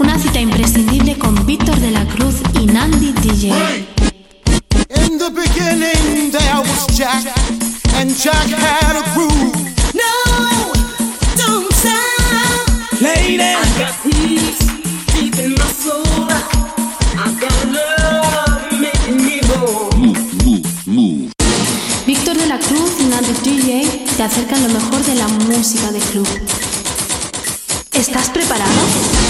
Una cita imprescindible con Víctor de la Cruz y Nandi DJ. In the beginning there was Jack, and Jack had a groove. No, don't stop. Lady, I got peace deep in my soul. I got love making me whole. Víctor de la Cruz y Nandi DJ te acercan lo mejor de la música de club. ¿Estás preparado?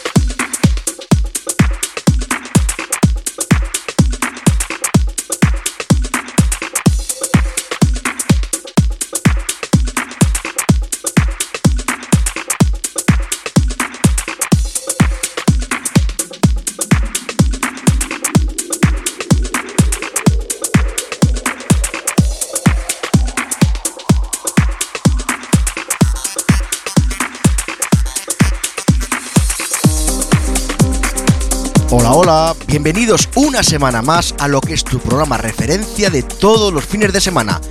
Hola, hola, bienvenidos una semana más a lo que es tu programa referencia de todos los fines de semana.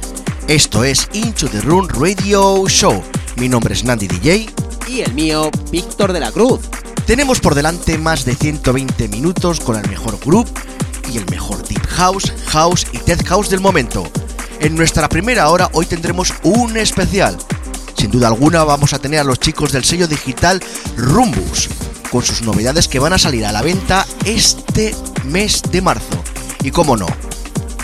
Esto es Into the Room Radio Show. Mi nombre es Nandi DJ. Y el mío, Víctor de la Cruz. Tenemos por delante más de 120 minutos con el mejor group y el mejor Deep House, House y Tech House del momento. En nuestra primera hora hoy tendremos un especial. Sin duda alguna vamos a tener a los chicos del sello digital Rumbus, con sus novedades que van a salir a la venta este mes de marzo. Y como no,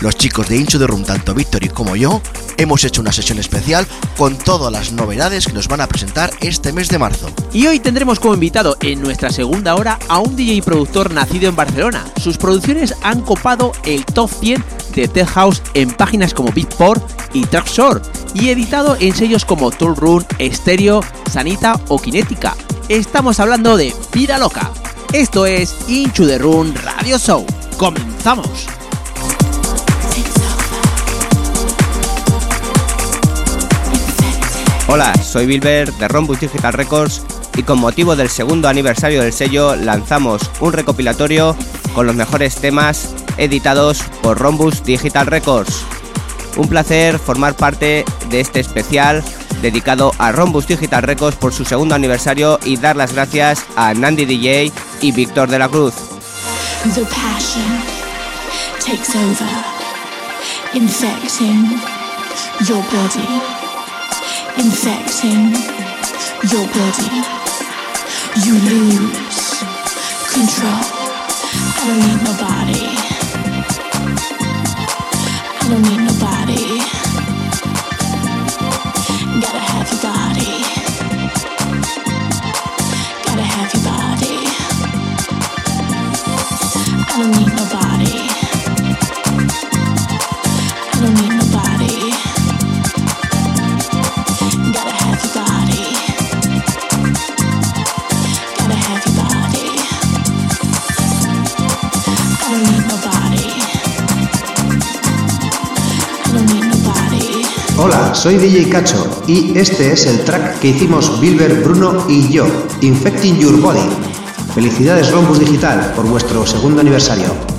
los chicos de Incho de Room, tanto Víctor y como yo, hemos hecho una sesión especial con todas las novedades que nos van a presentar este mes de marzo. Y hoy tendremos como invitado en nuestra segunda hora a un DJ productor nacido en Barcelona. Sus producciones han copado el top 100 de Tech House en páginas como Beatport y Traxor y editado en sellos como Tool Room, Stereo, Sanita o Kinética. Estamos hablando de Vida Loca. Esto es Into the Room Radio Show. ¡Comenzamos! Hola, soy Bilber de Rombus Digital Records y con motivo del segundo aniversario del sello lanzamos un recopilatorio con los mejores temas editados por Rombus Digital Records. Un placer formar parte de este especial dedicado a Rombus Digital Records por su segundo aniversario y dar las gracias a Nandi DJ y Víctor de la Cruz. The passion takes over, infecting your body, infecting your body. You lose control. I don't need nobody. I don't need nobody. Soy DJ Cacho y este es el track que hicimos Bilber, Bruno y yo, Infecting Your Body. Felicidades Rombus Digital por vuestro segundo aniversario.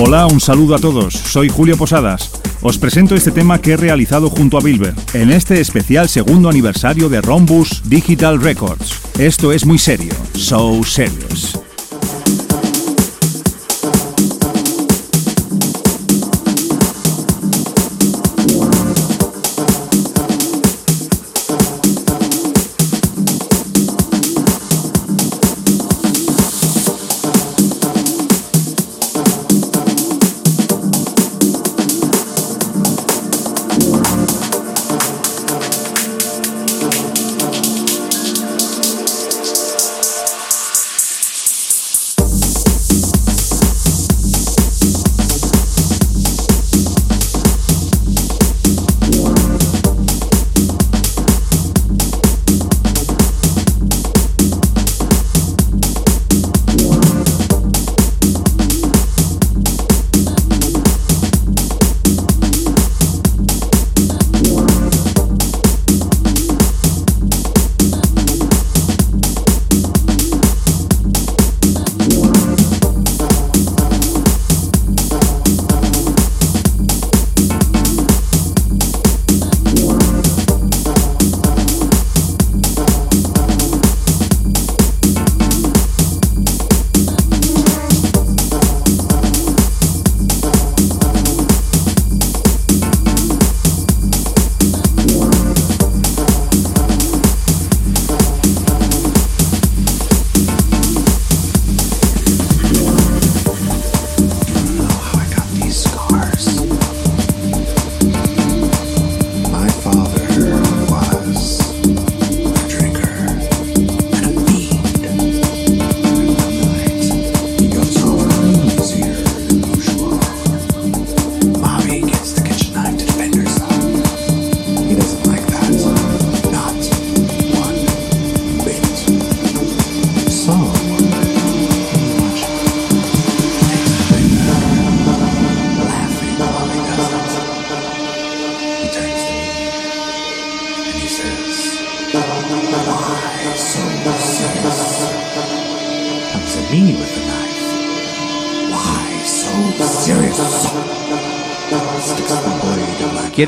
Hola, un saludo a todos. Soy Julio Posadas. Os presento este tema que he realizado junto a Bilber en este especial segundo aniversario de Rombus Digital Records. Esto es muy serio. So serious.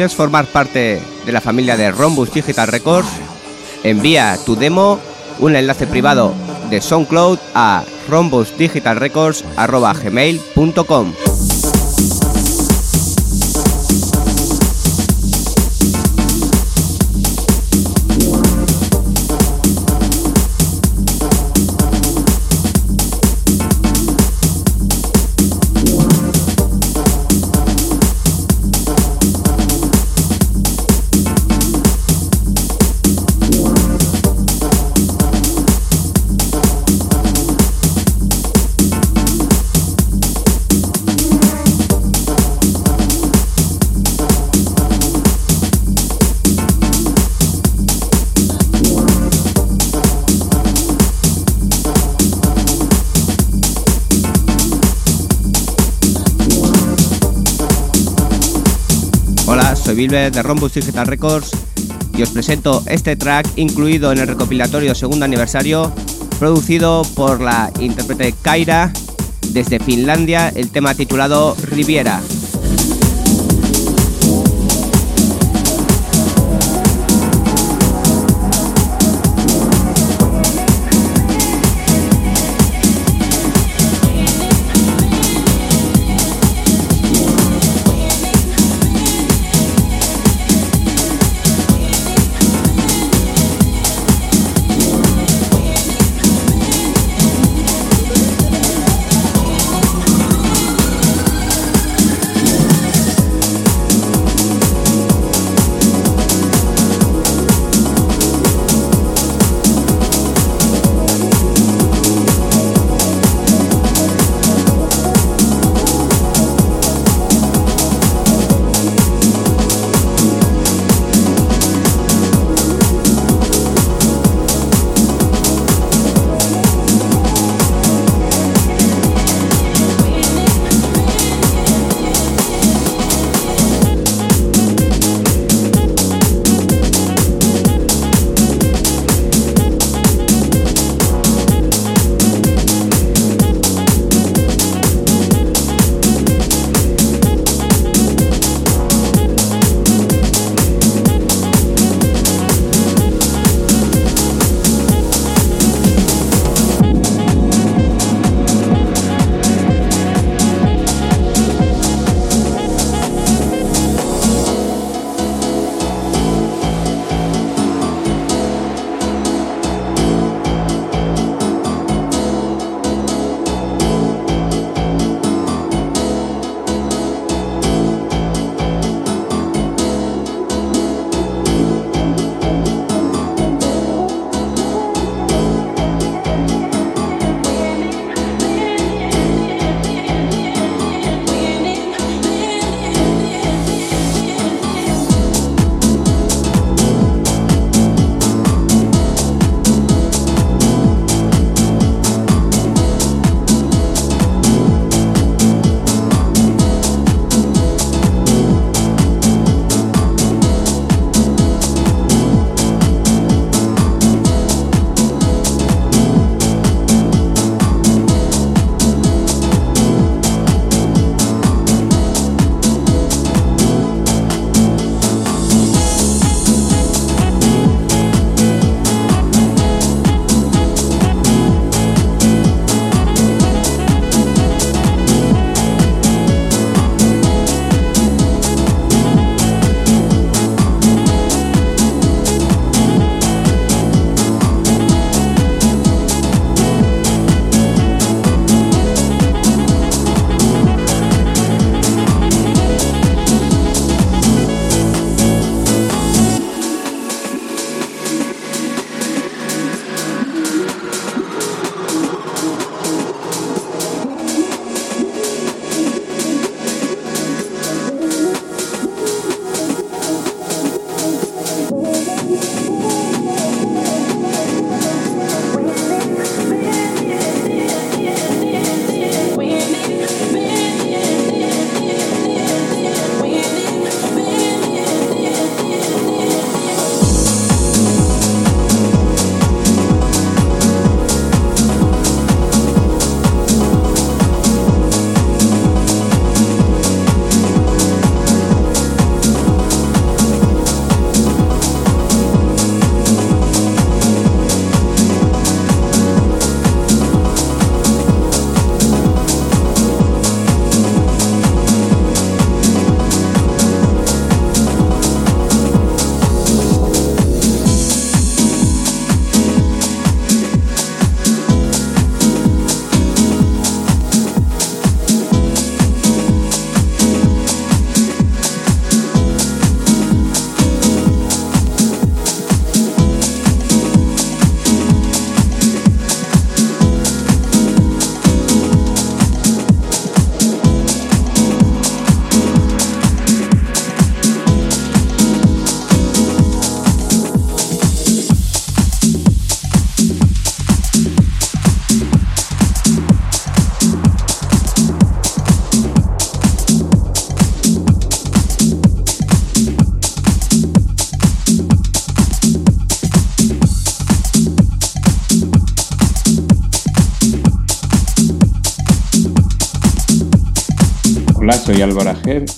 ¿Quieres formar parte de la familia de Rombus Digital Records? Envía tu demo, un enlace privado de SoundCloud a rombusdigitalrecords.gmail.com de Rombus Digital Records y os presento este track incluido en el recopilatorio segundo aniversario producido por la intérprete Kaira desde Finlandia, el tema titulado Riviera.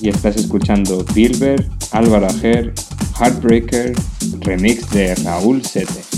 Y estás escuchando Bilber, Álvaro Ager, Heartbreaker, remix de Raúl Sete.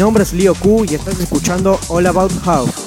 Nombre es Leo Q y estás escuchando All About House.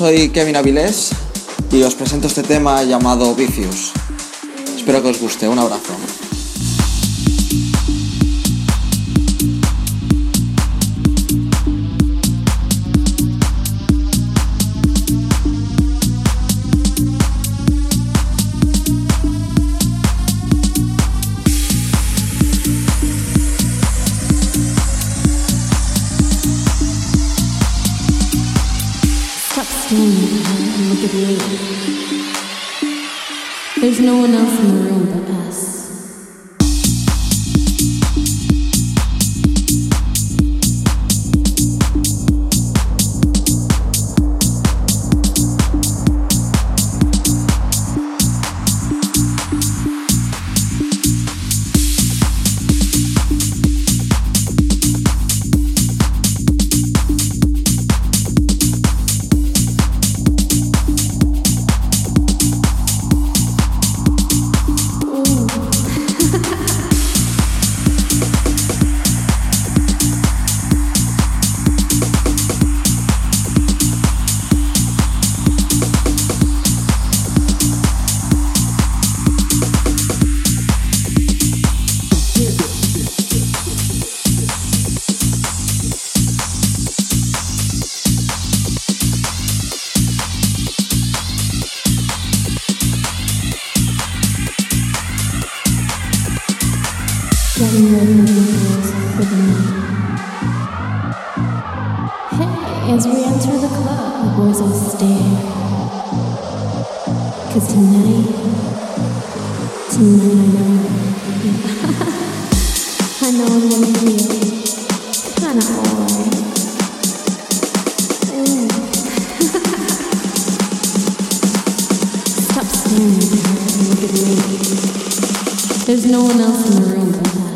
soy Kevin Avilés y os presento este tema llamado Vicious. Espero que os guste, un abrazo. with me. There's no one else in the room,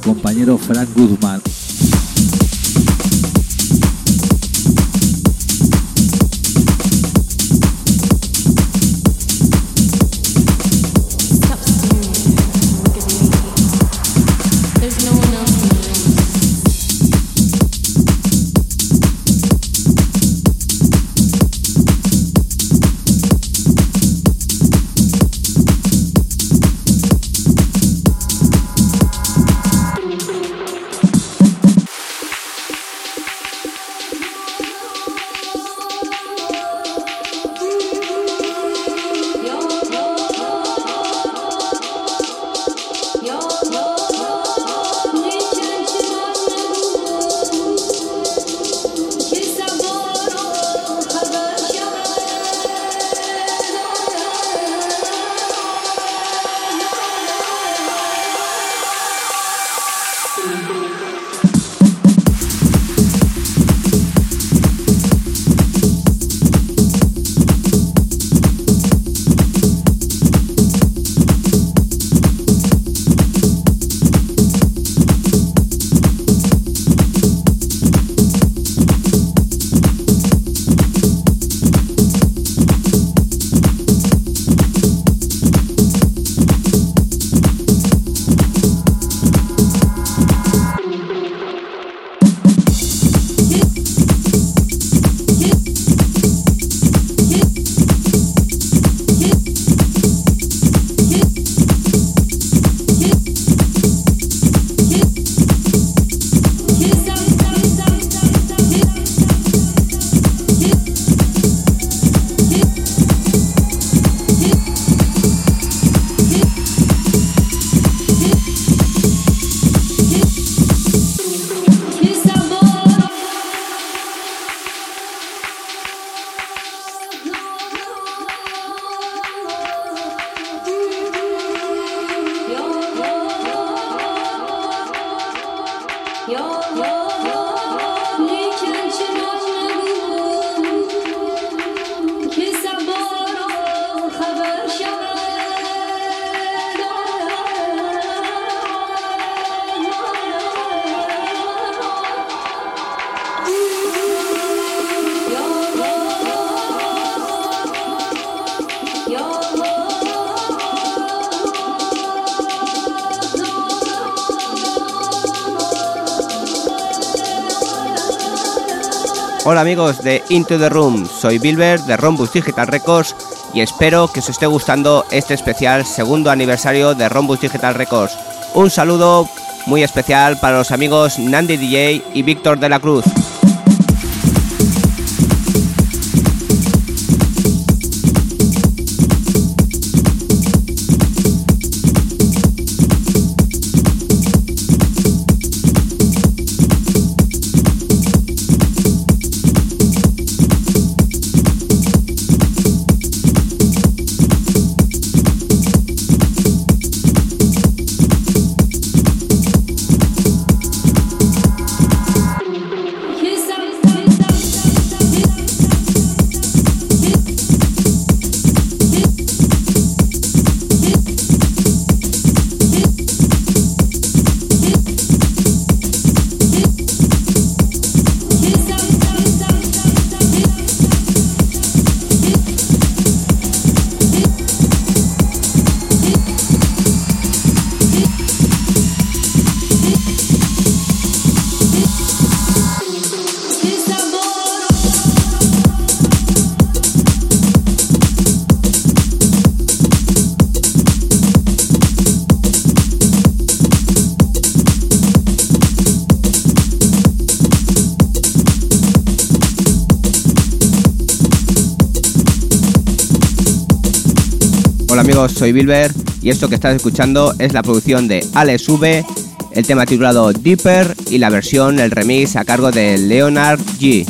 compañero Frank Guzmán. Hola amigos de Into the Room, soy Bilber de Rombus Digital Records y espero que os esté gustando este especial segundo aniversario de Rombus Digital Records. Un saludo muy especial para los amigos Nandi DJ y Víctor de la Cruz. Soy Bilber y esto que estás escuchando es la producción de Alex V, el tema titulado Deeper y la versión, el remix a cargo de Leonard G.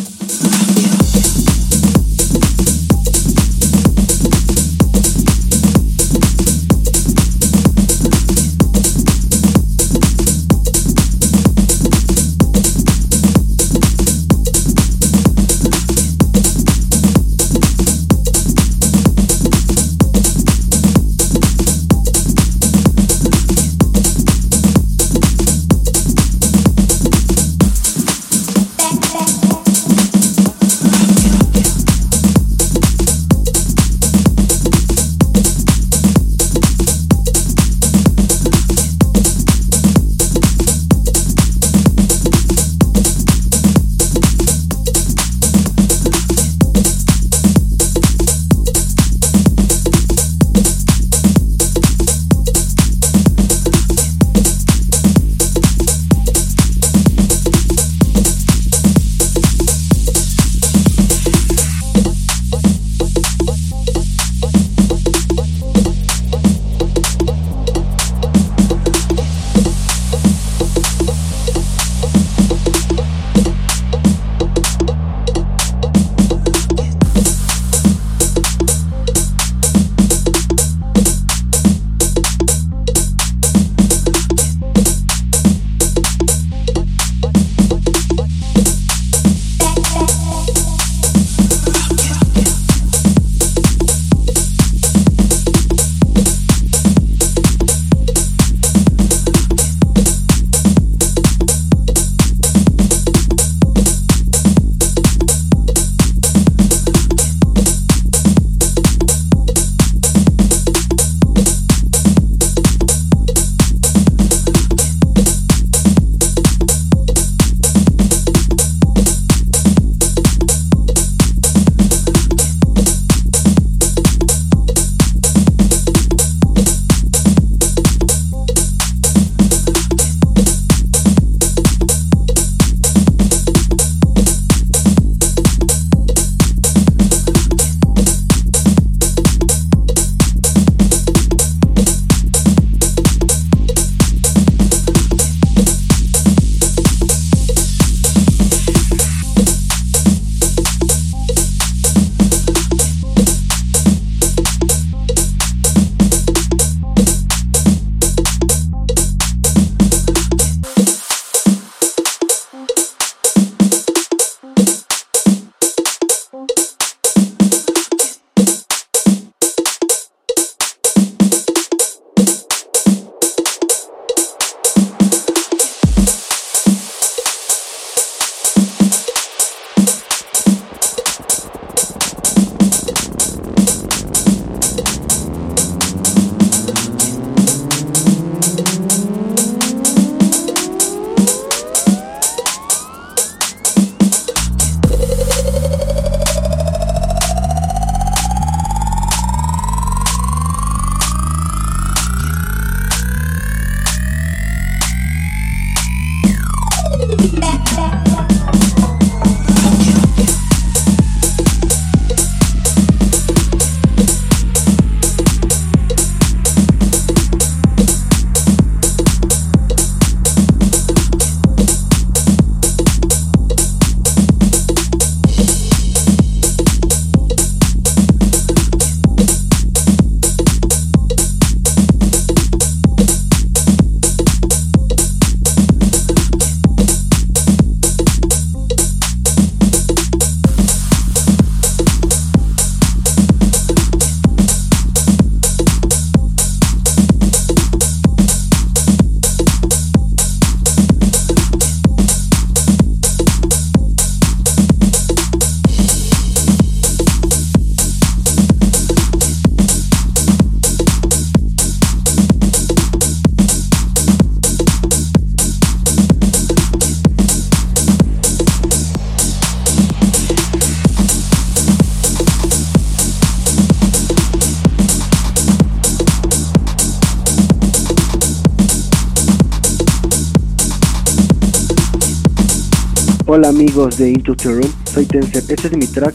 amigos de Into the Room, soy Tenser. Este es mi track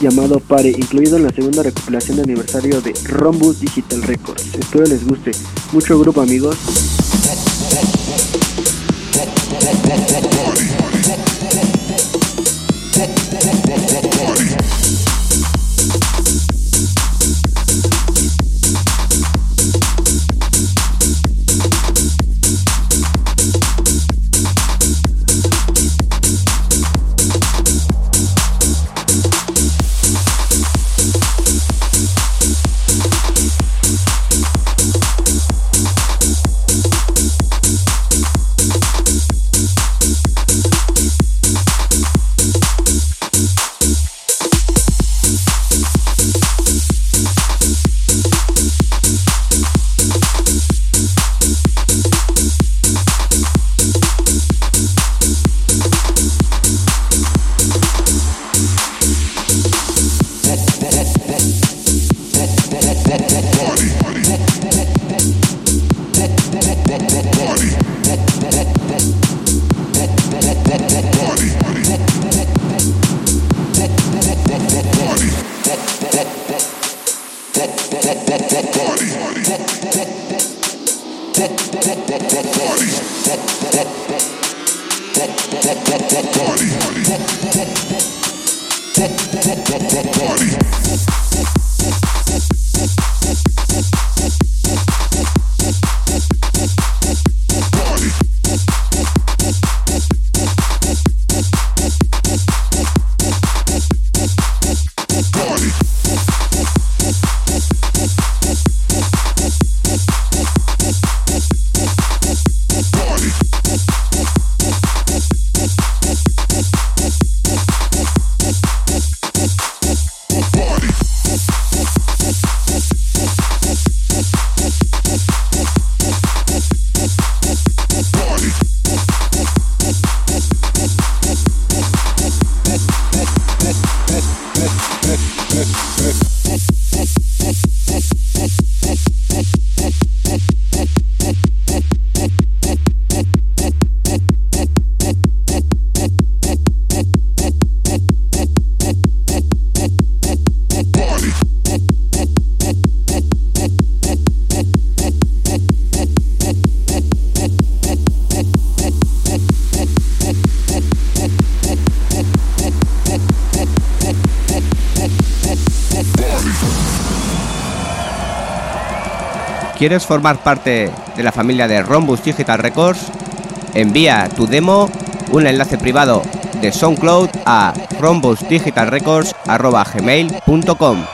llamado Pare, incluido en la segunda recopilación de aniversario de Rombus Digital Records. Espero les guste. Mucho grupo amigos. ¿Quieres formar parte de la familia de Rombus Digital Records? Envía tu demo, un enlace privado de SoundCloud a rombusdigitalrecords.gmail.com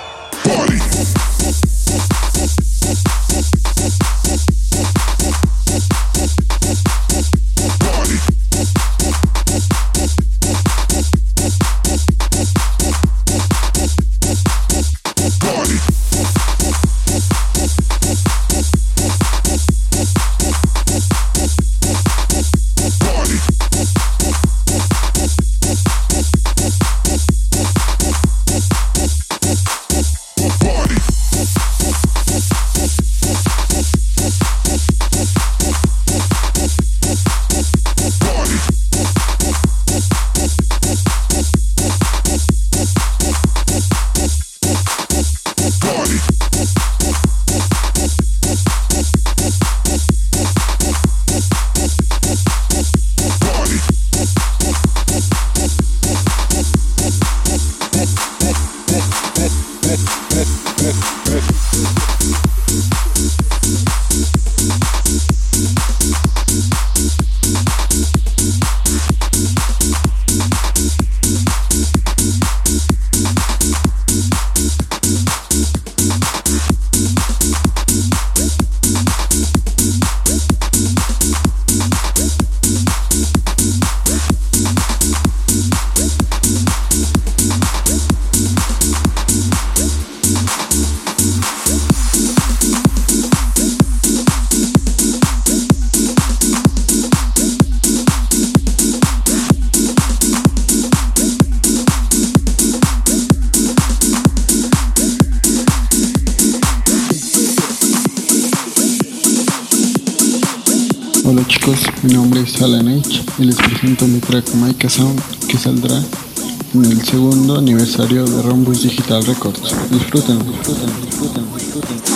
Y les presento mi track Micah Sound que saldrá en el segundo aniversario de Rombus Digital Records. Disfruten, disfruten, disfruten, disfruten.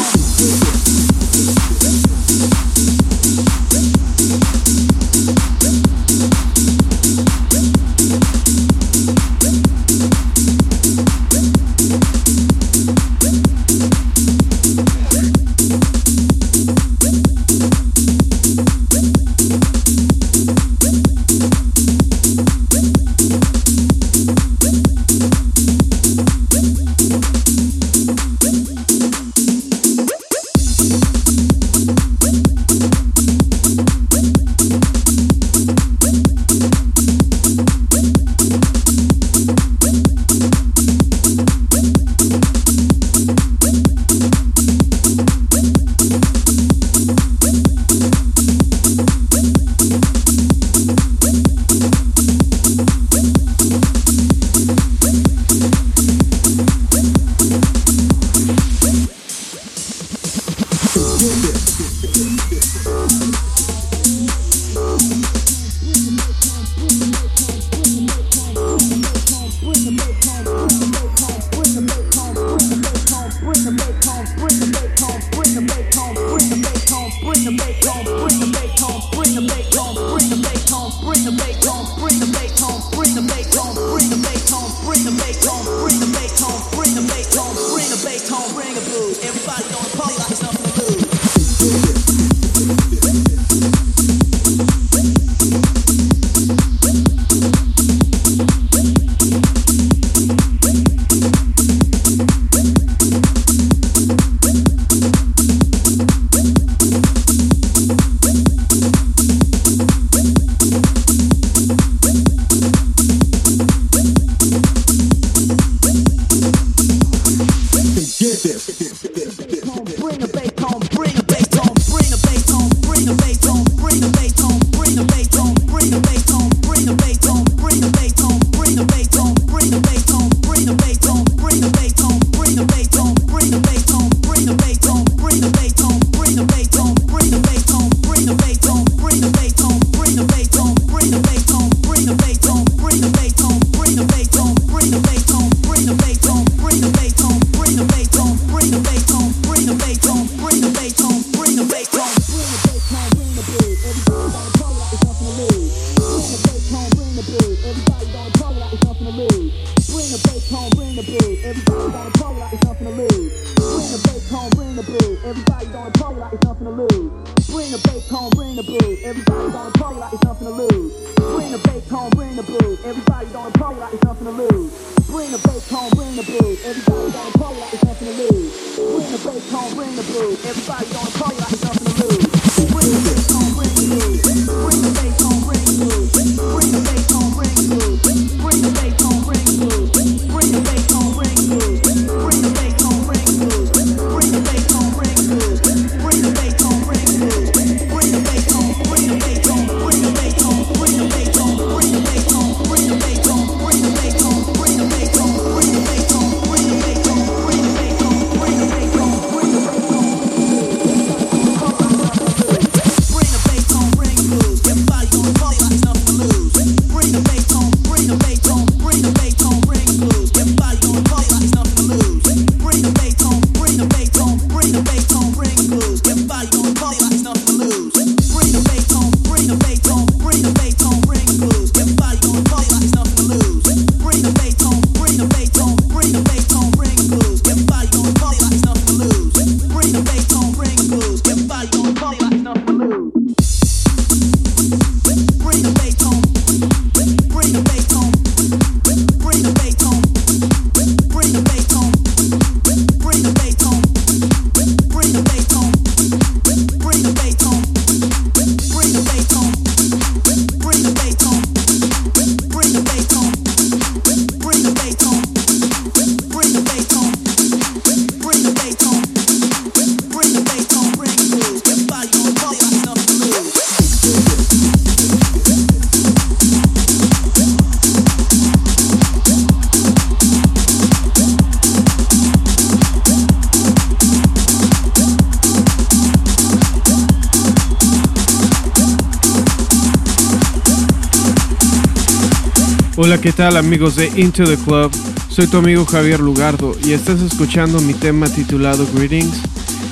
¿Qué tal amigos de Into the Club? Soy tu amigo Javier Lugardo y estás escuchando mi tema titulado Greetings.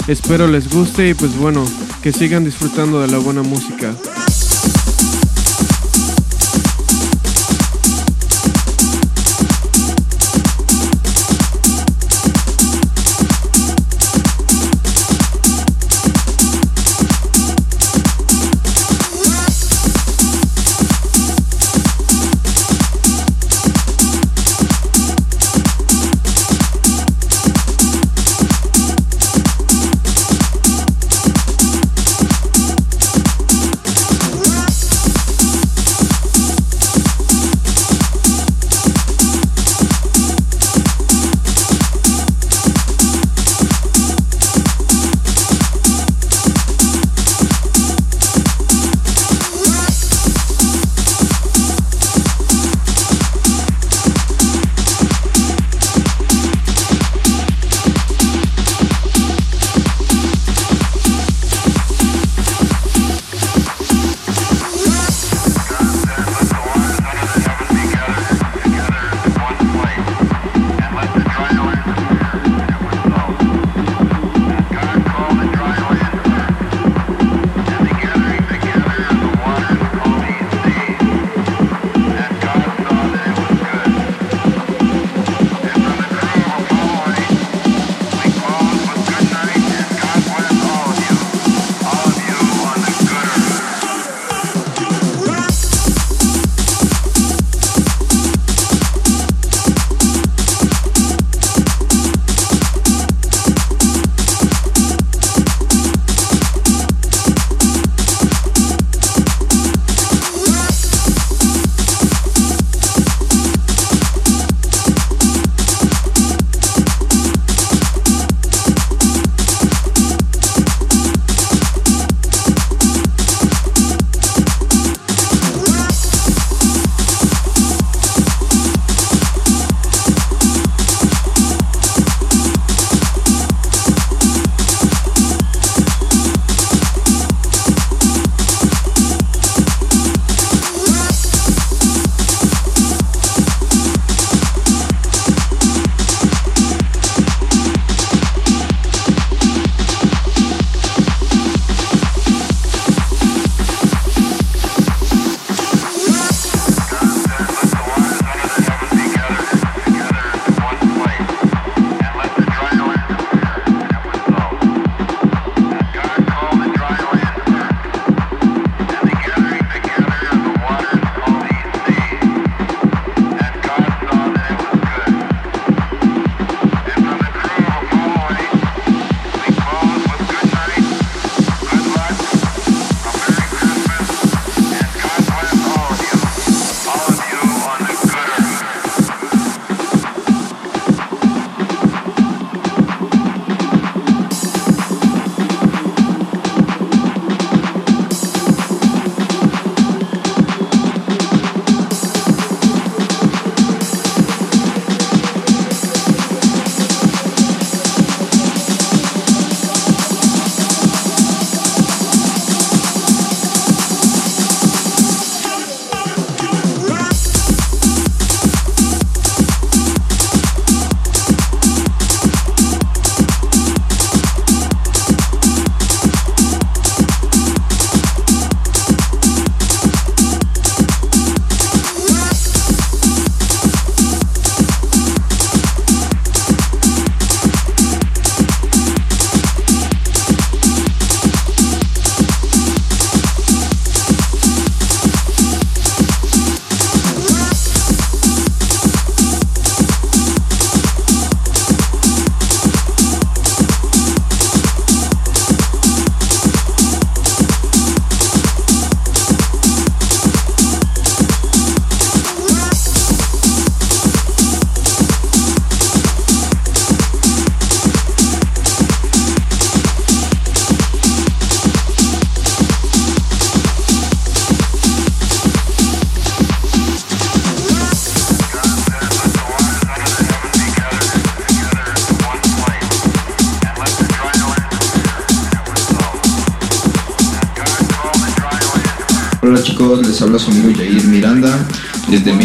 Espero les guste y pues bueno, que sigan disfrutando de la buena música.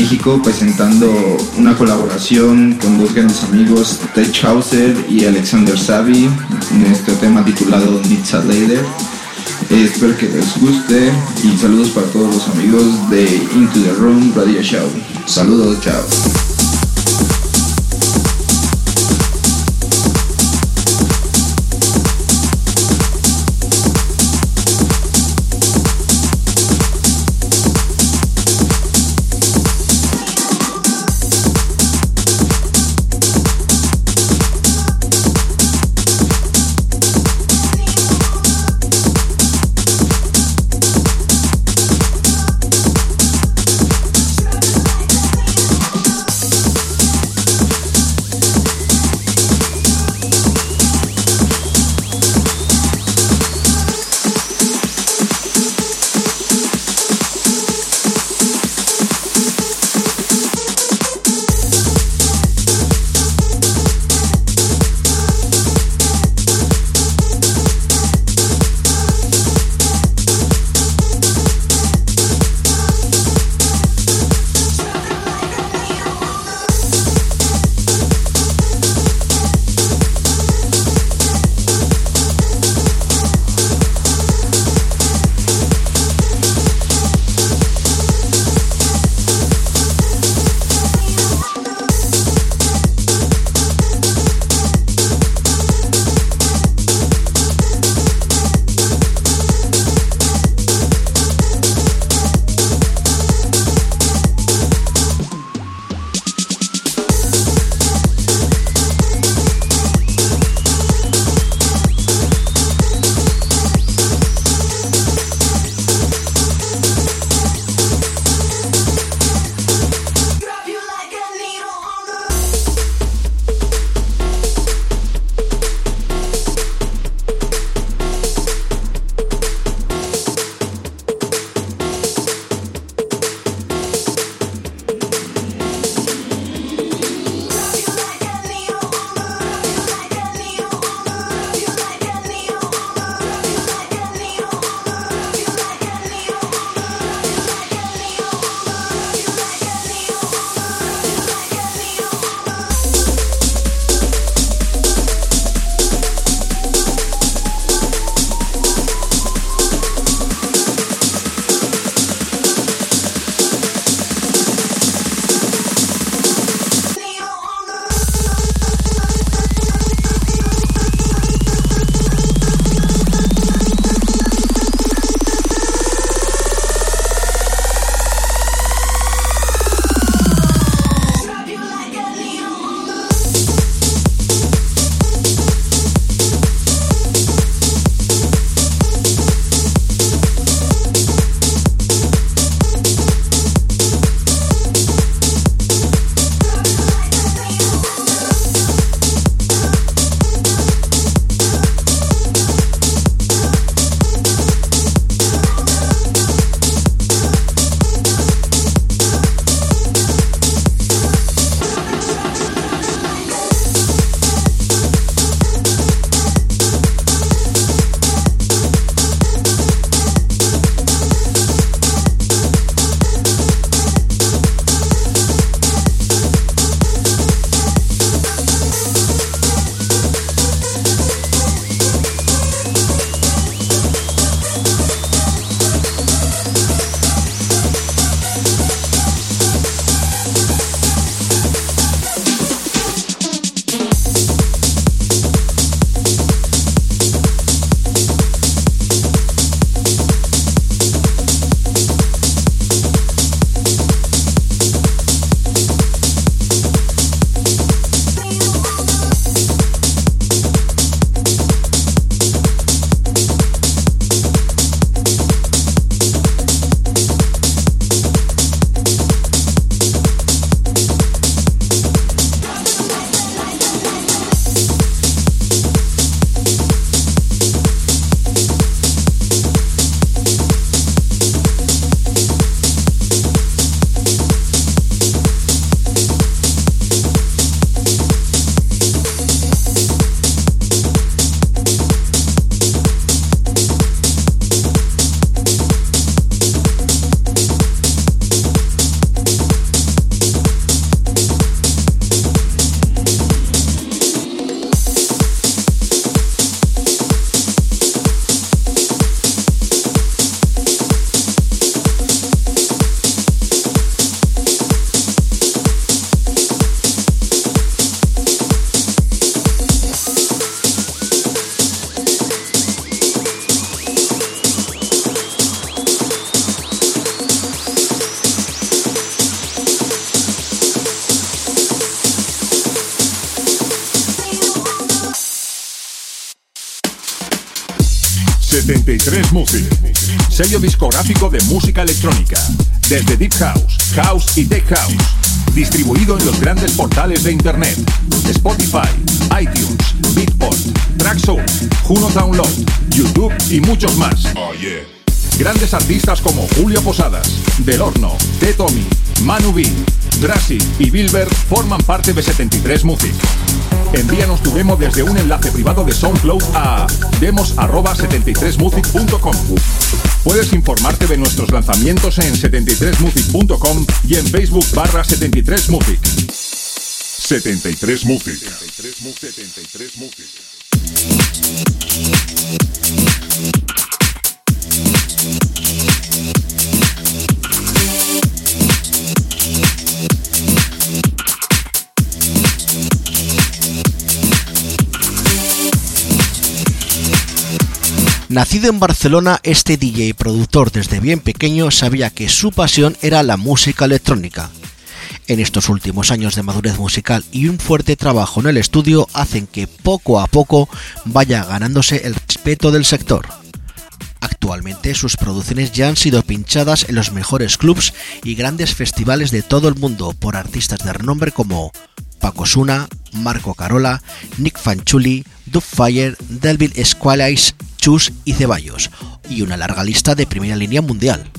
Presentando una colaboración con dos grandes amigos, Tech Hauser y Alexander Savi, en este tema titulado Nitsa Later. Eh, espero que les guste y saludos para todos los amigos de Into the Room Radio Show. Saludos, chao. Sello discográfico de música electrónica, desde Deep House, House y Tech House, distribuido en los grandes portales de Internet, Spotify, iTunes, Beatport, Traxsource, Juno Download, YouTube y muchos más. Grandes artistas como Julio Posadas, Del Horno, T. Tommy, Manu B, Drassi y Bilber forman parte de 73 Music. Envíanos tu demo desde un enlace privado de SoundCloud a demos@73music.com. Puedes informarte de nuestros lanzamientos en 73music.com y en Facebook barra 73music. 73 Music. 73 Nacido en Barcelona, este DJ productor desde bien pequeño sabía que su pasión era la música electrónica. En estos últimos años de madurez musical y un fuerte trabajo en el estudio hacen que poco a poco vaya ganándose el respeto del sector. Actualmente sus producciones ya han sido pinchadas en los mejores clubs y grandes festivales de todo el mundo por artistas de renombre como Paco Suna, Marco Carola, Nick Fanchuli, Dubfire, Delvin Squalice, Chus y Ceballos, y una larga lista de primera línea mundial.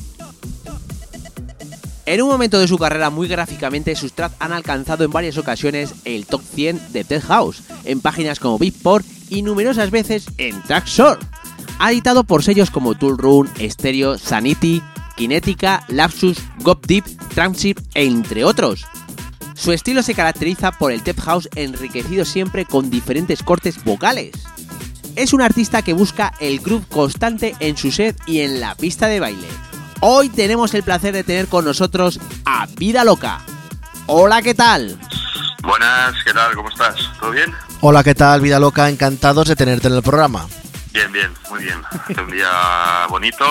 En un momento de su carrera muy gráficamente, sus tracks han alcanzado en varias ocasiones el top 100 de Tech House, en páginas como Beatport y numerosas veces en Trackshore. Ha editado por sellos como Tool Room, Stereo, Sanity, Kinetica, Lapsus, Gop Deep, Transit, entre otros. Su estilo se caracteriza por el Tech House enriquecido siempre con diferentes cortes vocales. Es un artista que busca el groove constante en su set y en la pista de baile. Hoy tenemos el placer de tener con nosotros a Vida Loca. Hola, ¿qué tal? Buenas, ¿qué tal? ¿Cómo estás? ¿Todo bien? Hola, ¿qué tal, Vida Loca? Encantados de tenerte en el programa. Bien, bien, muy bien. Hace un día bonito,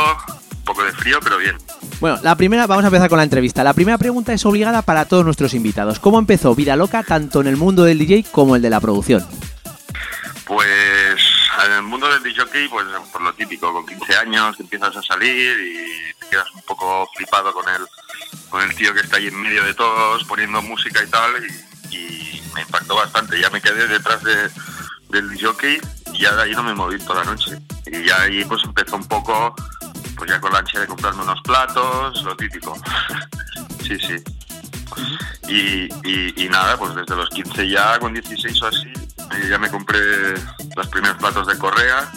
un poco de frío, pero bien. Bueno, la primera, vamos a empezar con la entrevista. La primera pregunta es obligada para todos nuestros invitados. ¿Cómo empezó Vida Loca tanto en el mundo del DJ como el de la producción? Pues en el mundo del DJ, pues por lo típico, con 15 años empiezas a salir y te quedas un poco flipado con el, con el tío que está ahí en medio de todos, poniendo música y tal, y, me impactó bastante. Ya me quedé detrás de, del DJ y ya de ahí no me moví toda la noche. Y ya ahí pues empezó un poco, pues ya con la ansia de comprarme unos platos, lo típico. sí, sí. Y, y, y nada, pues desde los 15 ya, con 16 o así, eh, ya me compré los primeros platos de correa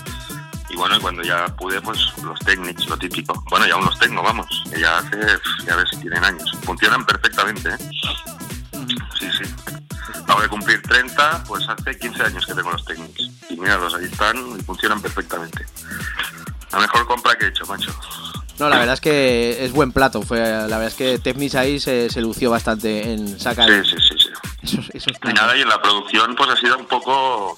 y bueno, cuando ya pude, pues los Technics, lo típico. Bueno, ya aún los tengo, vamos, que ya hace, ya ves si tienen años. Funcionan perfectamente, ¿eh? Sí, sí. Acabo de cumplir 30, pues hace 15 años que tengo los Technics. Y míralos, ahí están y funcionan perfectamente. La mejor compra que he hecho, macho. No, la verdad es que es buen plato. Fue, la verdad es que Technics ahí se, se lució bastante en sacar Sí, sí, sí, sí. esos, esos Y nada, y en la producción pues ha sido un poco...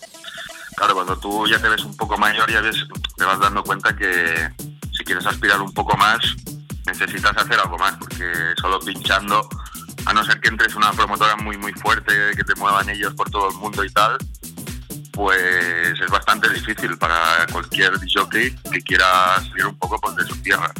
Claro, cuando tú ya te ves un poco mayor ya ves, te vas dando cuenta que si quieres aspirar un poco más, necesitas hacer algo más, porque solo pinchando, a no ser que entres en una promotora muy muy fuerte, que te muevan ellos por todo el mundo y tal, pues es bastante difícil para cualquier jockey que quiera salir un poco pues, de su tierra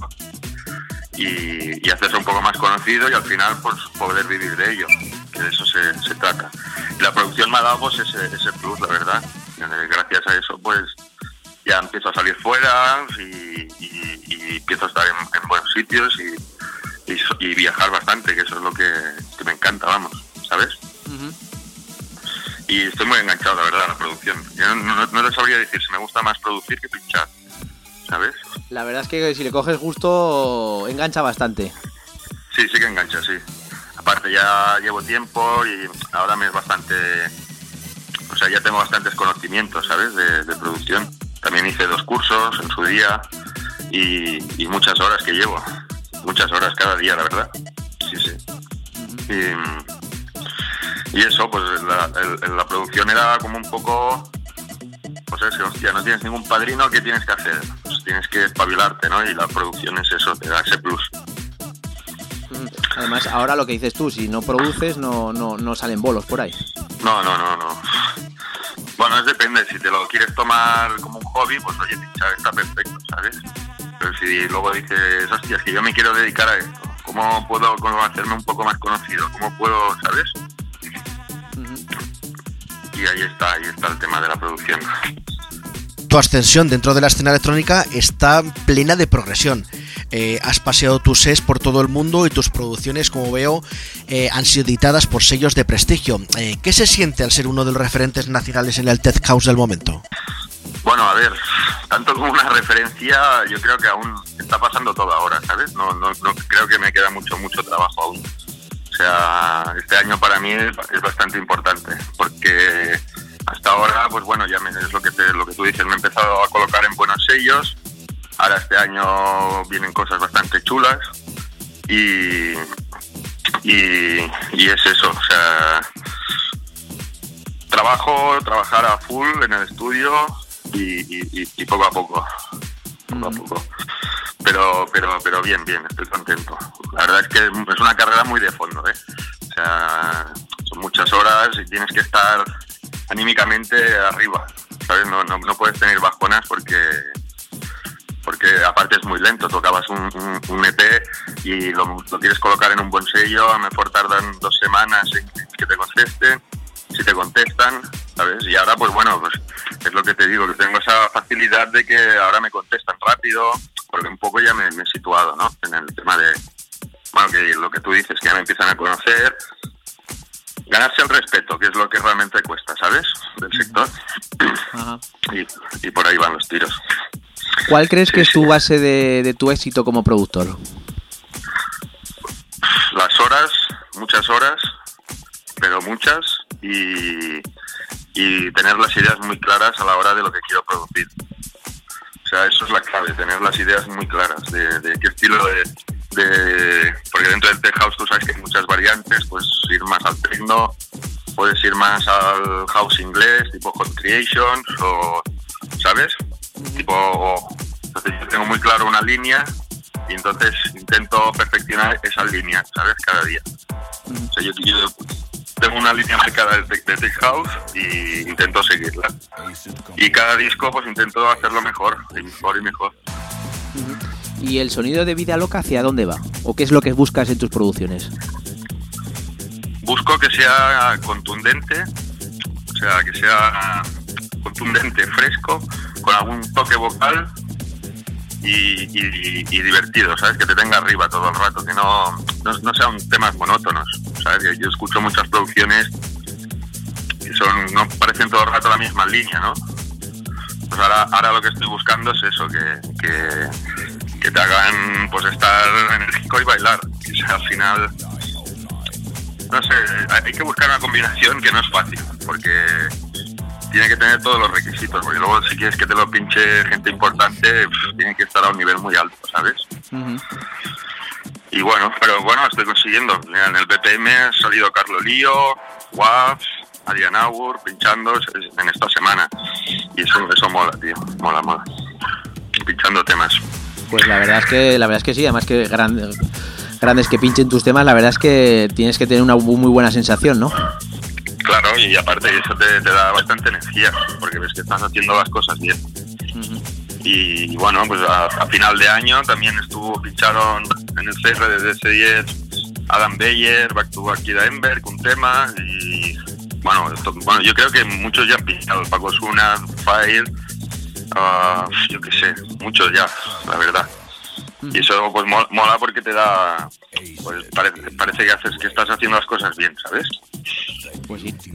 y, hacerse un poco más conocido y al final pues poder vivir de ello, que de eso se, trata. Y la producción me ha dado pues ese, ese plus, la verdad. Eh, Gracias a eso pues ya empiezo a salir fuera y, empiezo a estar en, en buenos sitios y, viajar bastante, que eso es lo que, que me encanta, vamos, ¿sabes? Y estoy muy enganchado, la verdad, a la producción. Yo no, no, no te sabría decir si me gusta más producir que pinchar, ¿sabes? La verdad es que si le coges gusto, engancha bastante. Sí, sí que engancha, sí. Aparte ya llevo tiempo y ahora me es bastante... O sea, ya tengo bastantes conocimientos, ¿sabes? De, de producción. También hice dos cursos en su día y, y muchas horas que llevo. Muchas horas cada día, la verdad. Sí, sí. Y, y eso, pues la, el- la producción era como un poco... Pues es que, hostia, no tienes ningún padrino, ¿qué tienes que hacer? Pues tienes que espabilarte, ¿no? Y la producción es eso, te da ese plus. Además, ahora lo que dices tú, si no produces, no, no, no salen bolos por ahí. No, no, no, no. Bueno, es depende, si te lo quieres tomar como un hobby, pues oye, pinchar está perfecto, ¿sabes? Pero si luego dices, hostia, es que yo me quiero dedicar a esto, ¿cómo puedo hacerme un poco más conocido? ¿Cómo puedo, ¿sabes? Y ahí está, ahí está el tema de la producción. Tu ascensión dentro de la escena electrónica está plena de progresión. Eh, has paseado tus sets por todo el mundo y tus producciones, como veo, eh, han sido editadas por sellos de prestigio. Eh, ¿Qué se siente al ser uno de los referentes nacionales en el Tech House del momento? Bueno, a ver, tanto como una referencia, yo creo que aún está pasando todo ahora, ¿sabes? No, no, no creo que me queda mucho, mucho trabajo aún. O sea, este año para mí es, bastante importante, porque hasta ahora, pues bueno, ya me- es lo que, te- lo que tú dices, me he empezado a colocar en buenos sellos. Ahora este año vienen cosas bastante chulas y, y, es eso, o sea, trabajo, trabajar a full en el estudio y poco a poco, poco a poco. Pero, pero, pero bien, bien, estoy contento. La verdad es que es una carrera muy de fondo, ¿eh? O sea, son muchas horas y tienes que estar anímicamente arriba, ¿sabes? No, no, no puedes tener bajonas porque porque aparte es muy lento, tocabas un, un- un EP y lo, lo quieres colocar en un buen sello, a mejor tardan dos semanas en que te contesten, si te contestan, ¿sabes? Y ahora pues bueno, pues es lo que te digo, que tengo esa facilidad de que ahora me contestan rápido, porque un poco ya me, me he situado, ¿no? En el tema de, bueno, que lo que tú dices, que ya me empiezan a conocer, ganarse el respeto, que es lo que realmente cuesta, ¿sabes? Del sector. Y, y por ahí van los tiros. ¿Cuál crees que es tu base de, de tu éxito como productor? las horas, muchas horas, pero muchas, y, y tener las ideas muy claras a la hora de lo que quiero producir. O sea, eso es la clave, tener las ideas muy claras de, de qué estilo de, de- Porque dentro del tech house tú sabes que hay muchas variantes, puedes ir más al techno, puedes ir más al house inglés, tipo hot creations, o... ¿Sabes? Tipo... o- entonces yo tengo muy claro una línea y entonces intento perfeccionar esa línea, ¿sabes? Cada día. O sea, yo, yo tengo una línea marcada de de tech house y intento seguirla. Y cada disco pues intento hacerlo mejor, y mejor y mejor. ¿Y el sonido de vida loca hacia dónde va? ¿O qué es lo que buscas en tus producciones? Busco que sea contundente, o sea, que sea contundente, fresco, con algún toque vocal y, y- y divertido, ¿sabes? Que te tenga arriba todo el rato, que no, no, no sean temas monótonos, ¿sabes? Yo escucho muchas producciones que son, no parecen todo el rato la misma línea, ¿no? Pues ahora, ahora lo que estoy buscando es eso, que, que, que te hagan pues estar enérgico y bailar, que sea al final no sé, hay que buscar una combinación que no es fácil, porque tiene que tener todos los requisitos, porque luego si quieres que te lo pinche gente importante, pf, tiene que estar a un nivel muy alto, ¿sabes? Y bueno, pero bueno, estoy consiguiendo. Mira, en el BPM ha salido Carlo Lío, WAF, Adrian Augur, pinchando en esta semana. Y eso, eso mola, tío, mola, mola. Pinchando temas. Pues la verdad es que la verdad es que sí, además que gran- grandes que pinchen tus temas, la verdad es que tienes que tener una muy buena sensación, ¿no? Y aparte eso te, te da bastante energía, porque ves que estás haciendo las cosas bien. Y bueno, pues a, a final de año también estuvo, pincharon en el CR de DS10 Adam Beyer, Back to Kid Emberg, un tema, y bueno, esto- bueno, yo creo que muchos ya han pinchado, Paco Suna, Fire, ah, yo qué sé, muchos ya, la verdad. Y eso pues mo- mola porque te da, pues parece, parece que haces que estás haciendo las cosas bien, ¿sabes?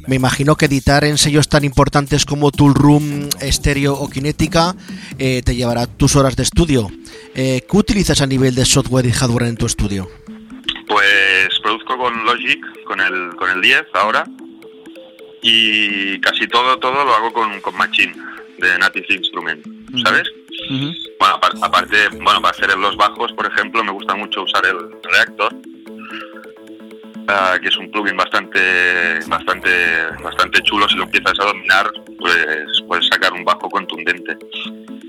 Me imagino que editar en sellos tan importantes como Tool Room, Stereo o Kinética eh, te llevará tus horas de estudio. Eh, ¿Qué utilizas a nivel de software y hardware en tu estudio? Pues produzco con Logic, con el, con el 10 ahora, y casi todo, todo lo hago con, con Machine, de Native Instrument, ¿sabes? Bueno, apar- aparte, bueno, para hacer los bajos, por ejemplo, me gusta mucho usar el Reactor, ah, que es un plugin bastante, bastante, bastante chulo. Si lo empiezas a dominar, pues puedes sacar un bajo contundente.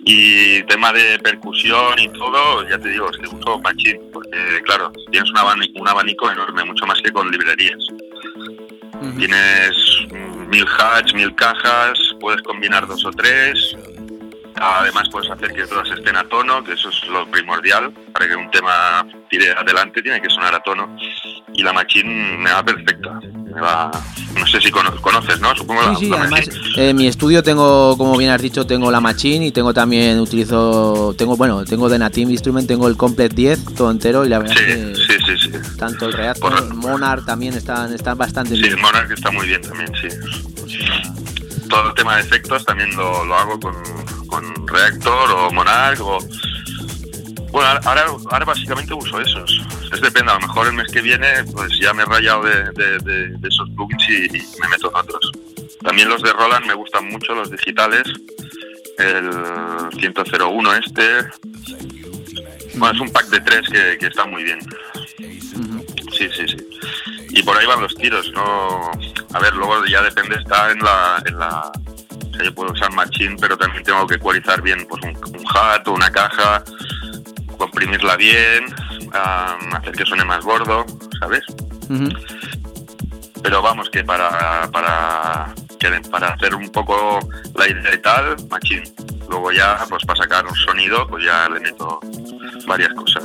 Y tema de percusión y todo, ya te digo, es que uso Machine, porque claro, tienes un abanico, un abanico enorme, mucho más que con librerías. Tienes mil hats, mil cajas, puedes combinar dos o tres. Además puedes hacer que todas estén a tono, que eso es lo primordial. Para que un tema tire adelante tiene que sonar a tono. Y la machine me va perfecta. Me va... No sé si cono- conoces, ¿no? Supongo la, Sí, sí, la además en mi estudio tengo, como bien has dicho, tengo la Machine y tengo también, utilizo, tengo, bueno, tengo de Native Instrument, tengo el Complete 10 todo entero y la verdad es Sí, sí, sí. tanto el Reactor, Monarch también están, están bastante Sí, bien. el Monarch está muy bien también, sí. Todo el tema de efectos también lo, lo hago con, con Reactor o Monarch o... Bueno, ahora, ahora básicamente uso esos. Es depende, a lo mejor el mes que viene pues ya me he rayado de, de- de- de esos plugins y, y me meto en otros. También los de Roland me gustan mucho, los digitales. El 101 este. Bueno, es un pack de tres que, que está muy bien. Sí, sí, sí. Y por ahí van los tiros, ¿no? A ver, luego ya depende, está en la... En la o sea, yo puedo usar Machine, pero también tengo que ecualizar bien pues un, un hat o una caja, comprimirla bien, hacer que suene más gordo, ¿sabes? Pero vamos, que para, para, que para hacer un poco la idea y tal, Machine. Luego ya, pues para sacar un sonido, pues ya le meto varias cosas.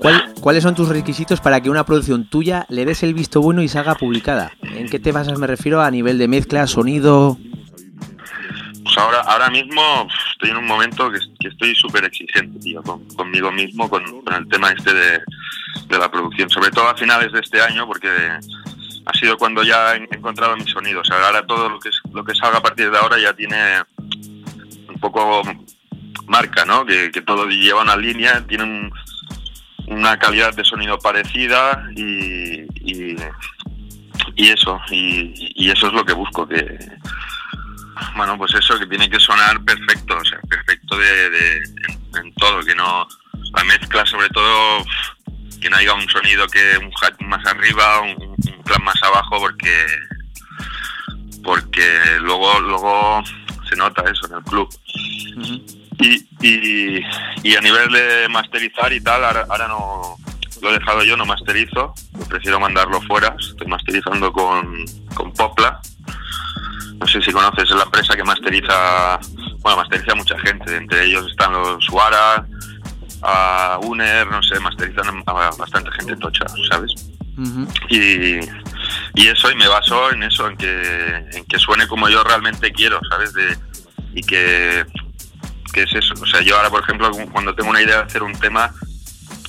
¿Cuál- ¿Cuáles son tus requisitos para que una producción tuya le des el visto bueno y salga publicada? ¿En qué te basas? Me refiero a nivel de mezcla, sonido. Pues ahora, ahora mismo estoy en un momento que, que estoy súper exigente, tío, con- conmigo mismo, con, con el tema este de, de la producción, sobre todo a finales de este año, porque ha sido cuando ya he encontrado mi sonido. O sea, ahora todo lo que, lo que salga a partir de ahora ya tiene un poco marca, ¿no? Que, todo lleva una línea, tiene un- una calidad de sonido parecida y, y, eso, y, y eso es lo que busco, que, bueno, pues eso, que tiene que sonar perfecto, o sea, perfecto de, de- en todo, que no, la mezcla sobre todo, que no haya un sonido que un hat más arriba, un, un plan más abajo, porque porque luego luego se nota eso en el club. Y, y, y a nivel de masterizar y tal, ahora, ahora no lo he dejado yo, no masterizo, prefiero mandarlo fuera, estoy masterizando con, con Popla, no sé si conoces, es la empresa que masteriza, bueno, masteriza a mucha gente, entre ellos están los Suara, a Uner, no sé, masterizan a bastante gente tocha, ¿sabes? Y, y eso, y me baso en eso, en que, en que suene como yo realmente quiero, ¿sabes? De, y que, que es eso, o sea, yo ahora, por ejemplo, cuando tengo una idea de hacer un tema,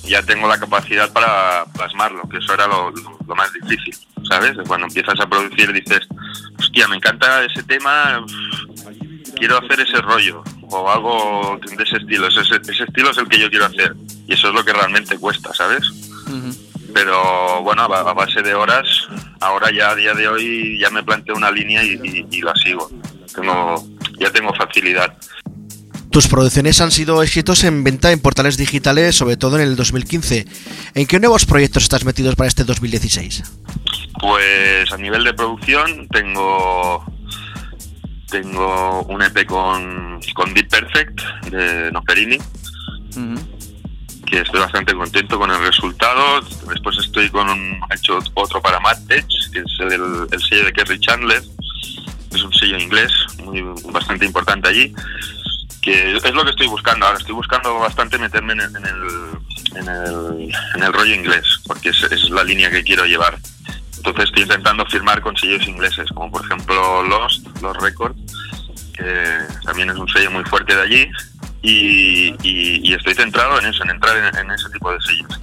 ya tengo la capacidad para plasmarlo, que eso era lo, lo- lo más difícil, ¿sabes? Cuando empiezas a producir dices, hostia, me encanta ese tema, quiero hacer ese rollo, o algo de ese estilo, ese, ese estilo es el que yo quiero hacer, y eso es lo que realmente cuesta, ¿sabes? Pero bueno, a, a base de horas, ahora ya a día de hoy ya me planteo una línea y, y- y la sigo. Tengo, ya tengo facilidad. Tus producciones han sido éxitos en venta en portales digitales, sobre todo en el 2015. ¿En qué nuevos proyectos estás metidos para este 2016? Pues a nivel de producción tengo tengo un EP con, con Deep Perfect de Noferini, que estoy bastante contento con el resultado. Después estoy con un, he hecho otro para Madtech, que es el, el sello de Kerry Chandler, es un sello inglés muy bastante importante allí, que es lo que estoy buscando ahora. Estoy buscando bastante meterme en el, en el, en el, en el rollo inglés, porque es, es la línea que quiero llevar. Entonces estoy intentando firmar con sellos ingleses, como por ejemplo Lost, Los Records, que también es un sello muy fuerte de allí, y, y- y estoy centrado en eso, en entrar en, en ese tipo de sellos,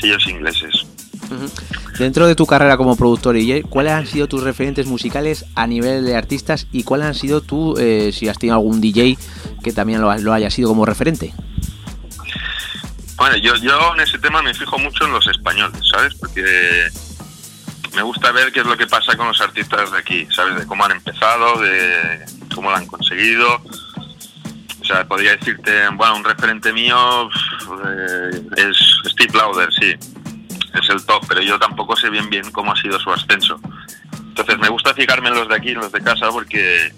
sellos ingleses. Dentro de tu carrera como productor y DJ, ¿cuáles han sido tus referentes musicales a nivel de artistas y cuáles han sido tú, eh, si has tenido algún DJ que también lo, lo haya sido como referente? Bueno, yo, yo en ese tema me fijo mucho en los españoles, ¿sabes? Porque me gusta ver qué es lo que pasa con los artistas de aquí, ¿sabes? De cómo han empezado, de cómo lo han conseguido. O sea, podría decirte, bueno, un referente mío eh, es Steve Lauder, sí, es el top, pero yo tampoco sé bien bien cómo ha sido su ascenso. Entonces me gusta fijarme en los de aquí, en los de casa, porque,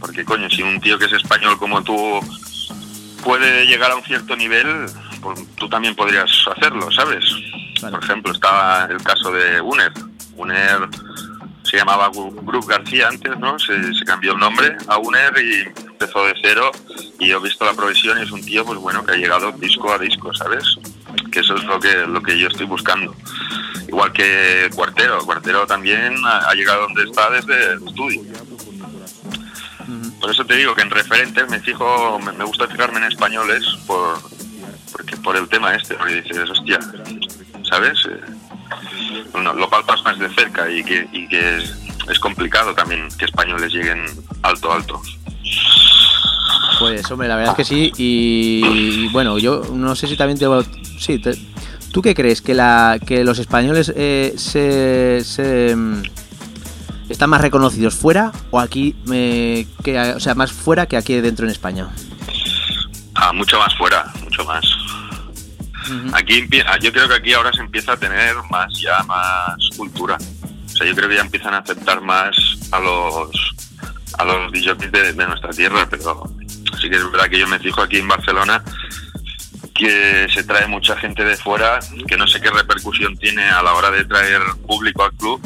porque coño, si un tío que es español como tú puede llegar a un cierto nivel, pues tú también podrías hacerlo, ¿sabes? Por ejemplo, estaba el caso de Uner. Uner se llamaba Group García antes, ¿no? Se, cambió el nombre a UNER y empezó de cero y he visto la progresión y es un tío, pues bueno, que ha llegado disco a disco, ¿sabes? Que eso es lo que, lo que yo estoy buscando. Igual que Cuartero, Cuartero también ha, llegado donde está desde el estudio. Por eso te digo que en referentes me fijo, me, gusta fijarme en españoles por, porque por el tema este, porque dices, hostia, ¿sabes? Lo palpas más de cerca y que, y que es, es complicado también que españoles lleguen alto, alto. Pues hombre, la verdad es que sí. Y, y, bueno, yo no sé si también te... Sí, te- ¿tú qué crees? ¿Que, la, que los españoles eh, se, se, mm, están más reconocidos fuera o aquí? eh, que, o sea, más fuera que aquí dentro en España. Ah, mucho más fuera, mucho más. Aquí empie- ah, yo creo que aquí ahora se empieza a tener más ya más cultura. O sea, yo creo que ya empiezan a aceptar más a los a los DJs de, nuestra tierra, pero sí que es verdad que yo me fijo aquí en Barcelona que se trae mucha gente de fuera, que no sé qué repercusión tiene a la hora de traer público al club.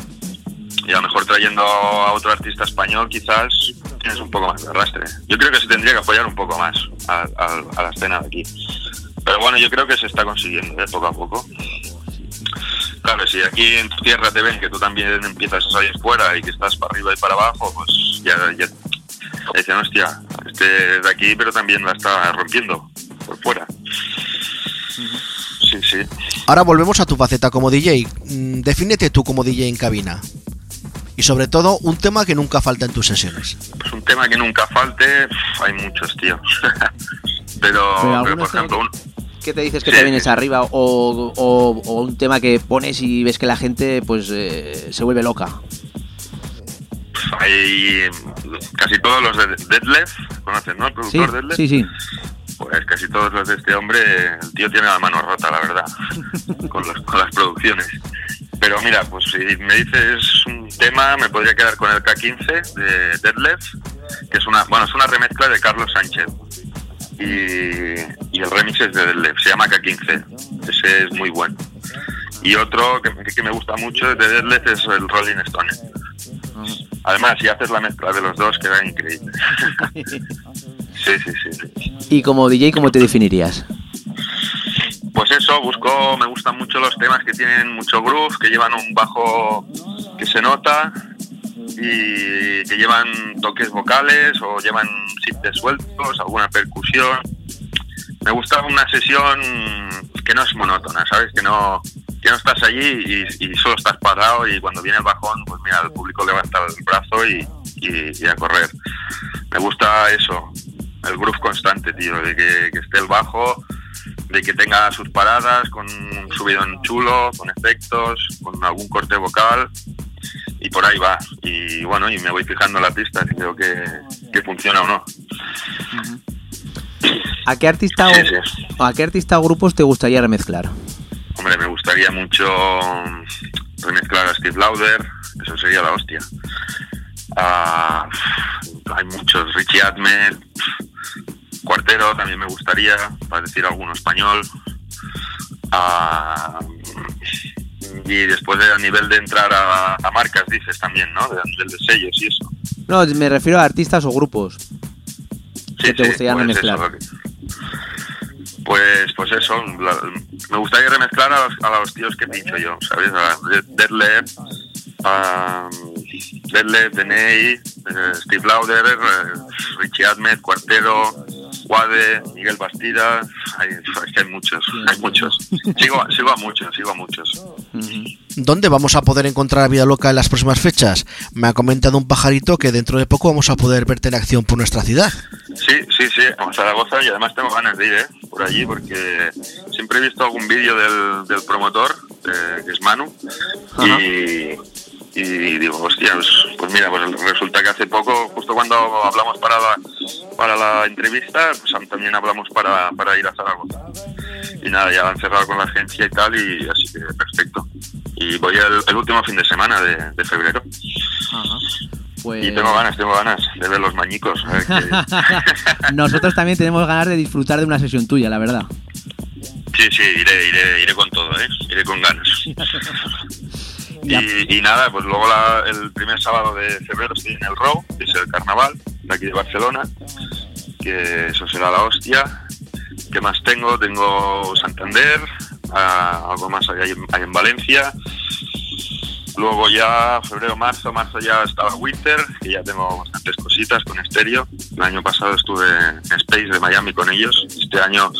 Y a lo mejor trayendo a otro artista español quizás tienes un poco más de arrastre. Yo creo que se tendría que apoyar un poco más a la escena de aquí. Pero bueno, yo creo que se está consiguiendo, ¿eh? poco a poco. Claro, si aquí en tu tierra te ven que tú también empiezas a salir fuera y que estás para arriba y para abajo, pues ya, ya dicen, hostia, este es de aquí, pero también la está rompiendo por fuera. Sí, sí. Ahora volvemos a tu faceta como DJ. Mm, Defínete tú como DJ en cabina. Y sobre todo, un tema que nunca falta en tus sesiones. Pues un tema que nunca falte, hay muchos, tío. pero, Pero por ejemplo, un, ¿Qué te dices que te vienes arriba? O, o- o un tema que pones y ves que la gente pues eh, se vuelve loca. hay casi todos los de Deadlift, ¿conoces, no? El Sí, productor Deadlift. sí, sí. Pues casi todos los de este hombre, el tío tiene la mano rota, la verdad, con, los- con las producciones. Pero mira, pues si me dices un tema, me podría quedar con el K15 de Deadlift, que es una, bueno, es una remezcla de Carlos Sánchez. Y, y el remix es de se llama K15. Ese es muy bueno. Y otro que, que me gusta mucho de Deadlift es el Rolling Stone. Además, si haces la mezcla de los dos, queda increíble. sí, sí. sí. Y como DJ, ¿cómo te definirías? Pues eso, busco, me gustan mucho los temas que tienen mucho groove, que llevan un bajo que se nota y que llevan toques vocales o llevan sintes sueltos, alguna percusión. Me gusta una sesión que no es monótona, ¿sabes? Que no que no estás allí y, solo estás parado y cuando viene el bajón, pues mira, el público levanta el brazo y, y- a correr. Me gusta eso, el groove constante, tío, de que, que esté el bajo, de que tenga sus paradas con un subidón chulo, con efectos, con algún corte vocal y por ahí va. Y bueno, y me voy fijando en la pista si creo que, que funciona o no. ¿A qué artista o, Sí, sí. o a qué artista o grupos te gustaría remezclar? Hombre, me gustaría mucho remezclar a Steve Lauder, eso sería la hostia. Hay muchos, Richie Admet, Cuartero también me gustaría, para decir alguno español. Y después de, a nivel de entrar a, a marcas, dices también, ¿no? De, a nivel de sellos y eso. No, me refiero a artistas o grupos que te sí, gustaría pues remezclar. eso, Pues, pues eso, la- me gustaría remezclar a los, a los tíos que he dicho yo, ¿sabes? A Dead- Deadlift, a Deney, eh, Steve Lauder, eh, Richie Admet, Cuartero, Miguel Bastida, hay, es que hay muchos, hay muchos. Sigo, sigo a muchos, sigo a muchos. ¿Dónde vamos a poder encontrar a Vida Loca en las próximas fechas? Me ha comentado un pajarito que dentro de poco vamos a poder verte en acción por nuestra ciudad. Sí, sí, sí, a Zaragoza y además tengo ganas de ir, ¿eh? Por allí porque siempre he visto algún vídeo del, del promotor, eh, que es Manu, y, y digo, hostia, pues, pues mira, pues resulta que hace poco, justo cuando hablamos para la, para la entrevista, pues también hablamos para, para ir a Zaragoza. Y nada, ya han cerrado con la agencia y tal, y así que perfecto. Y voy el, el último fin de semana de, de febrero. Pues... Y tengo ganas, tengo ganas de ver los mañicos. A ver qué- Nosotros también tenemos ganas de disfrutar de una sesión tuya, la verdad. Sí, sí, iré, iré, iré con todo, ¿eh? Iré con ganas. Y, y nada, pues luego la- el primer sábado de febrero estoy en el Row, que es el carnaval de aquí de Barcelona, que eso será la hostia. ¿Qué más tengo? Tengo Santander, ah, algo más hay en Valencia. Luego ya febrero, marzo, marzo ya estaba Winter, que ya tengo bastantes cositas con estéreo. El año pasado estuve en Space de Miami con ellos. Este año,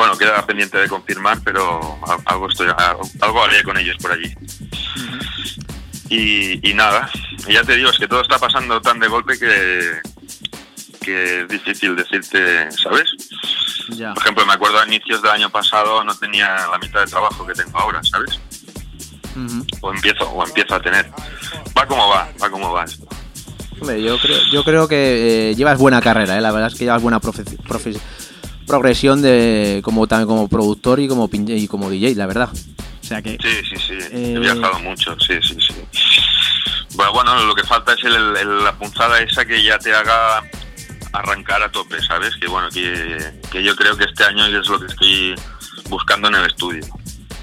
bueno, queda pendiente de confirmar, pero al- algo estoy, algo, haré con ellos por allí. Y, y nada, ya te digo, es que todo está pasando tan de golpe que, que es difícil decirte, ¿sabes? Ya. Por ejemplo, me acuerdo a inicios del año pasado no tenía la mitad de trabajo que tengo ahora, ¿sabes? O empiezo, o empiezo a tener. Va como va, va como va esto. Hombre, yo creo, yo creo que eh, llevas buena carrera, ¿eh? la verdad es que llevas buena profe- profe- progresión de como también como productor y como y como DJ, la verdad. O sea que Sí, sí, sí. Eh, He viajado mucho, sí, sí, sí. Bueno, bueno, lo que falta es el- el- la punzada esa que ya te haga arrancar a tope, ¿sabes? Que bueno, que, que yo creo que este año es lo que estoy buscando en el estudio.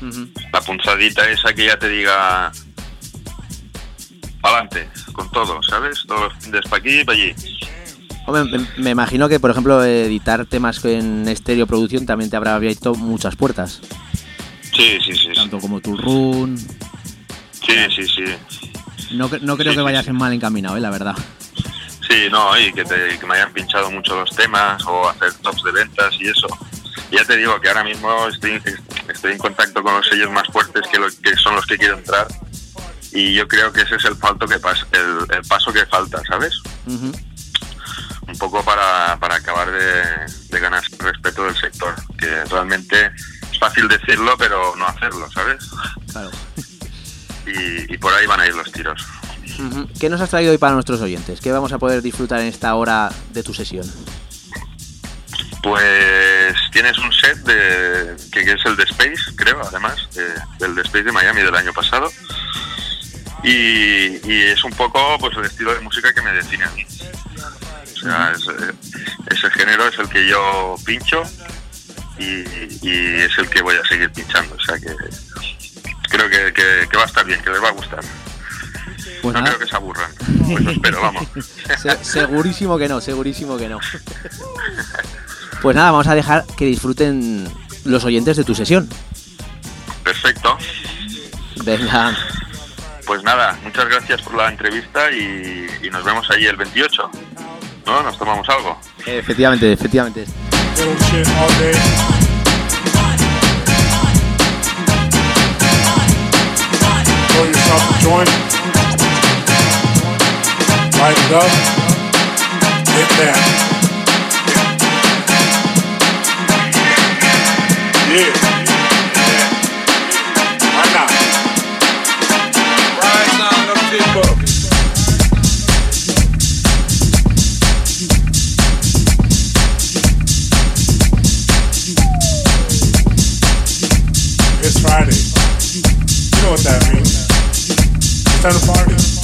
Ujú. La punzadita esa que ya te diga adelante, con todo, ¿sabes? Todos los fines para aquí y para allí. Hombre, me, me imagino que por ejemplo editar temas en estéreo producción también te habrá abierto muchas puertas, Sí, sí, sí. tanto como tu run. Sí, sí, sí. No, no creo que vayas en mal encaminado, ¿eh? la verdad. Sí, no, y que, te- que me hayan pinchado mucho los temas o hacer tops de ventas y eso. Ya te digo que ahora mismo estoy, estoy en contacto con los sellos más fuertes que, lo- que son los que quiero entrar y yo creo que ese es el, falto que pas- el, el paso que falta, ¿sabes? Ujú. Un poco para, para acabar de, de ganar respeto del sector, que realmente es fácil decirlo pero no hacerlo, ¿sabes? Claro. Y, y por ahí van a ir los tiros. ¿Qué nos has traído hoy para nuestros oyentes? ¿Qué vamos a poder disfrutar en esta hora de tu sesión? Pues tienes un set de, que, que es el de Space, creo, además, de- del de Space de Miami del año pasado. Y, y es un poco pues el estilo de música que me define a mí. Sea, es, ese género es el que yo pincho y, y es el que voy a seguir pinchando. O sea que creo que, que- que va a estar bien, que les va a gustar. Pues no nada. creo que se aburran. Pues lo espero, vamos. Se- segurísimo que no, segurísimo que no. Pues nada, vamos a dejar que disfruten los oyentes de tu sesión. Perfecto. Venga, Pues nada, muchas gracias por la entrevista y, y nos vemos ahí el 28. ¿No? Nos tomamos algo. efectivamente, efectivamente. Little shit all day. Santa Monica.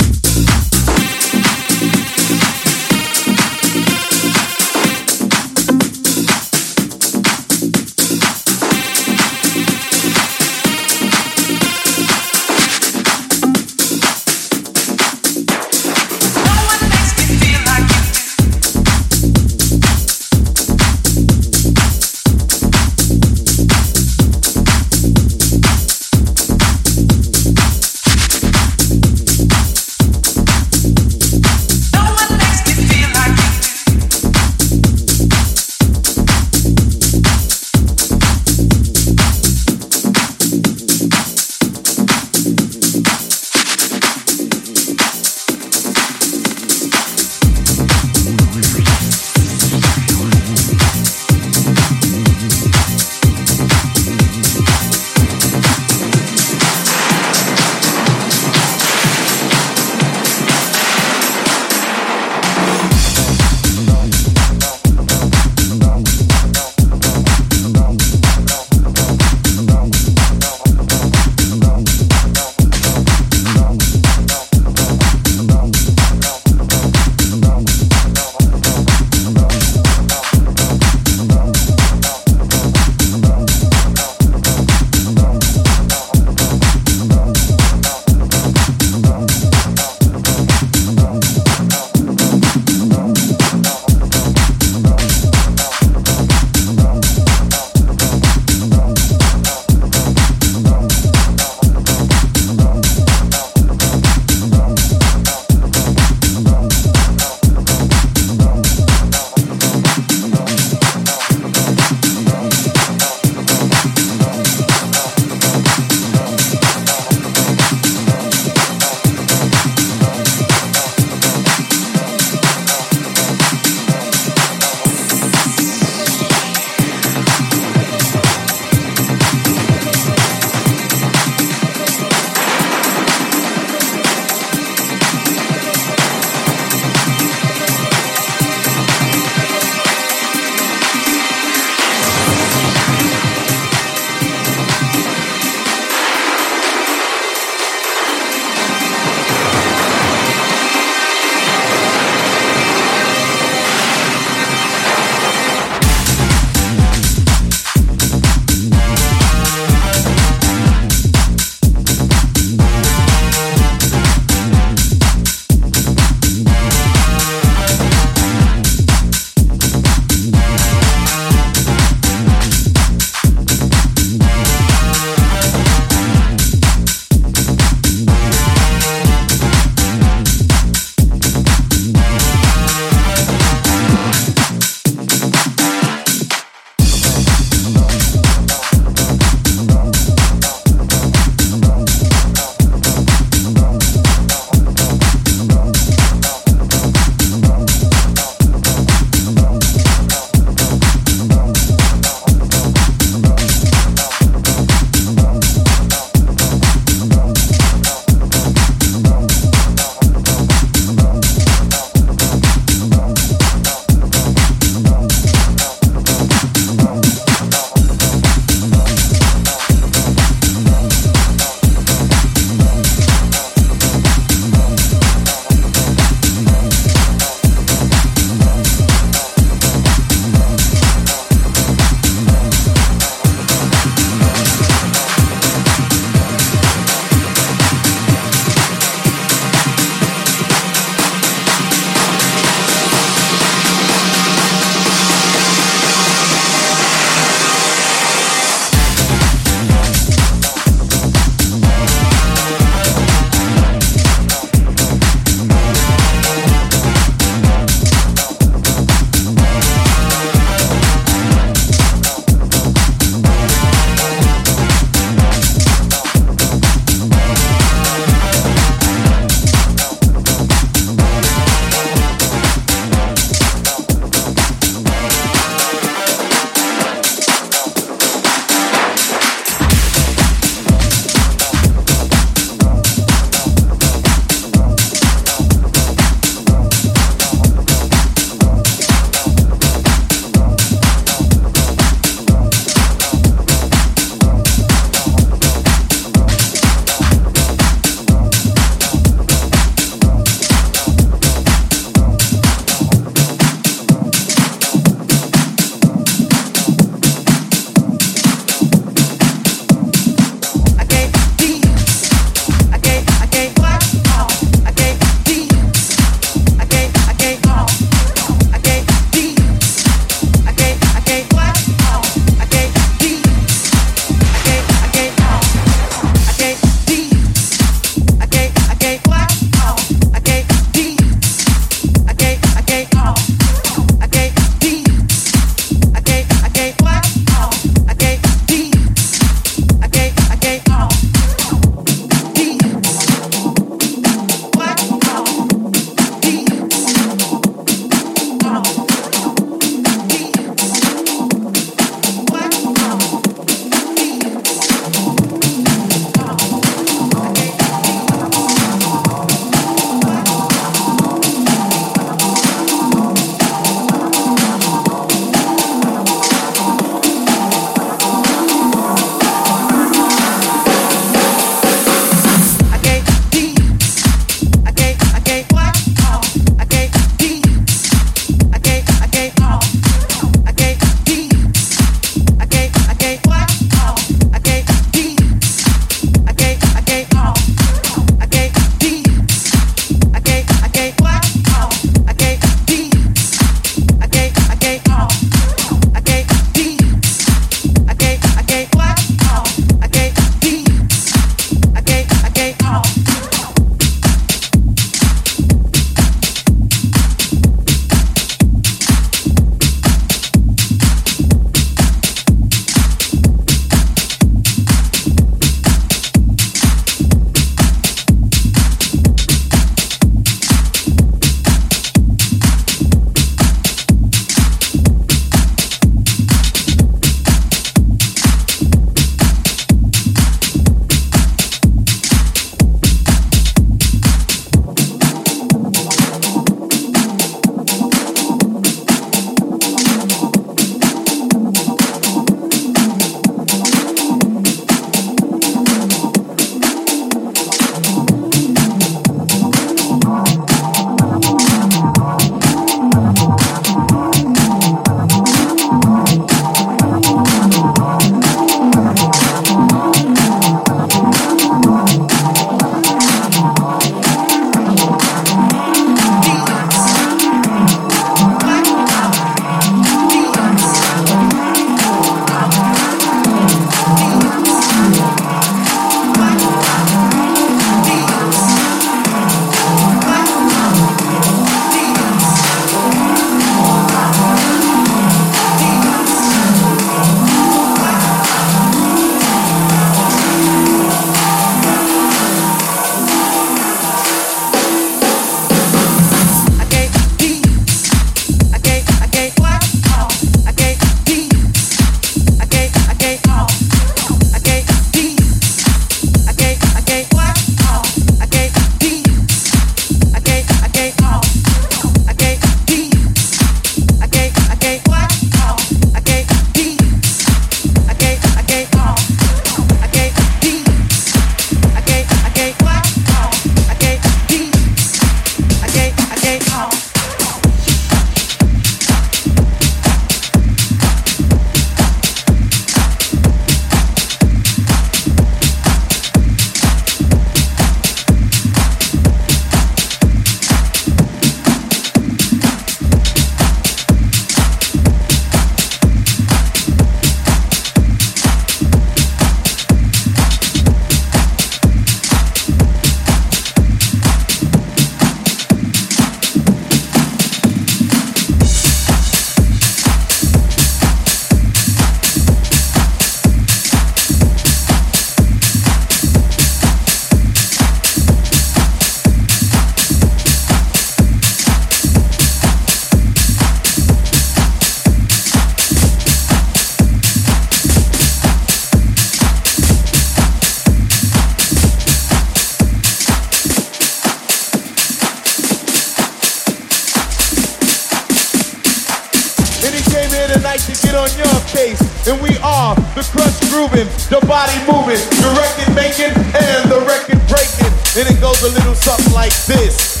body moving, the record making, and the record breaking. And it goes a little something like this.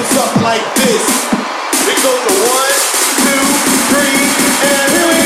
goes up like this. It goes to one, two, three, and here we go.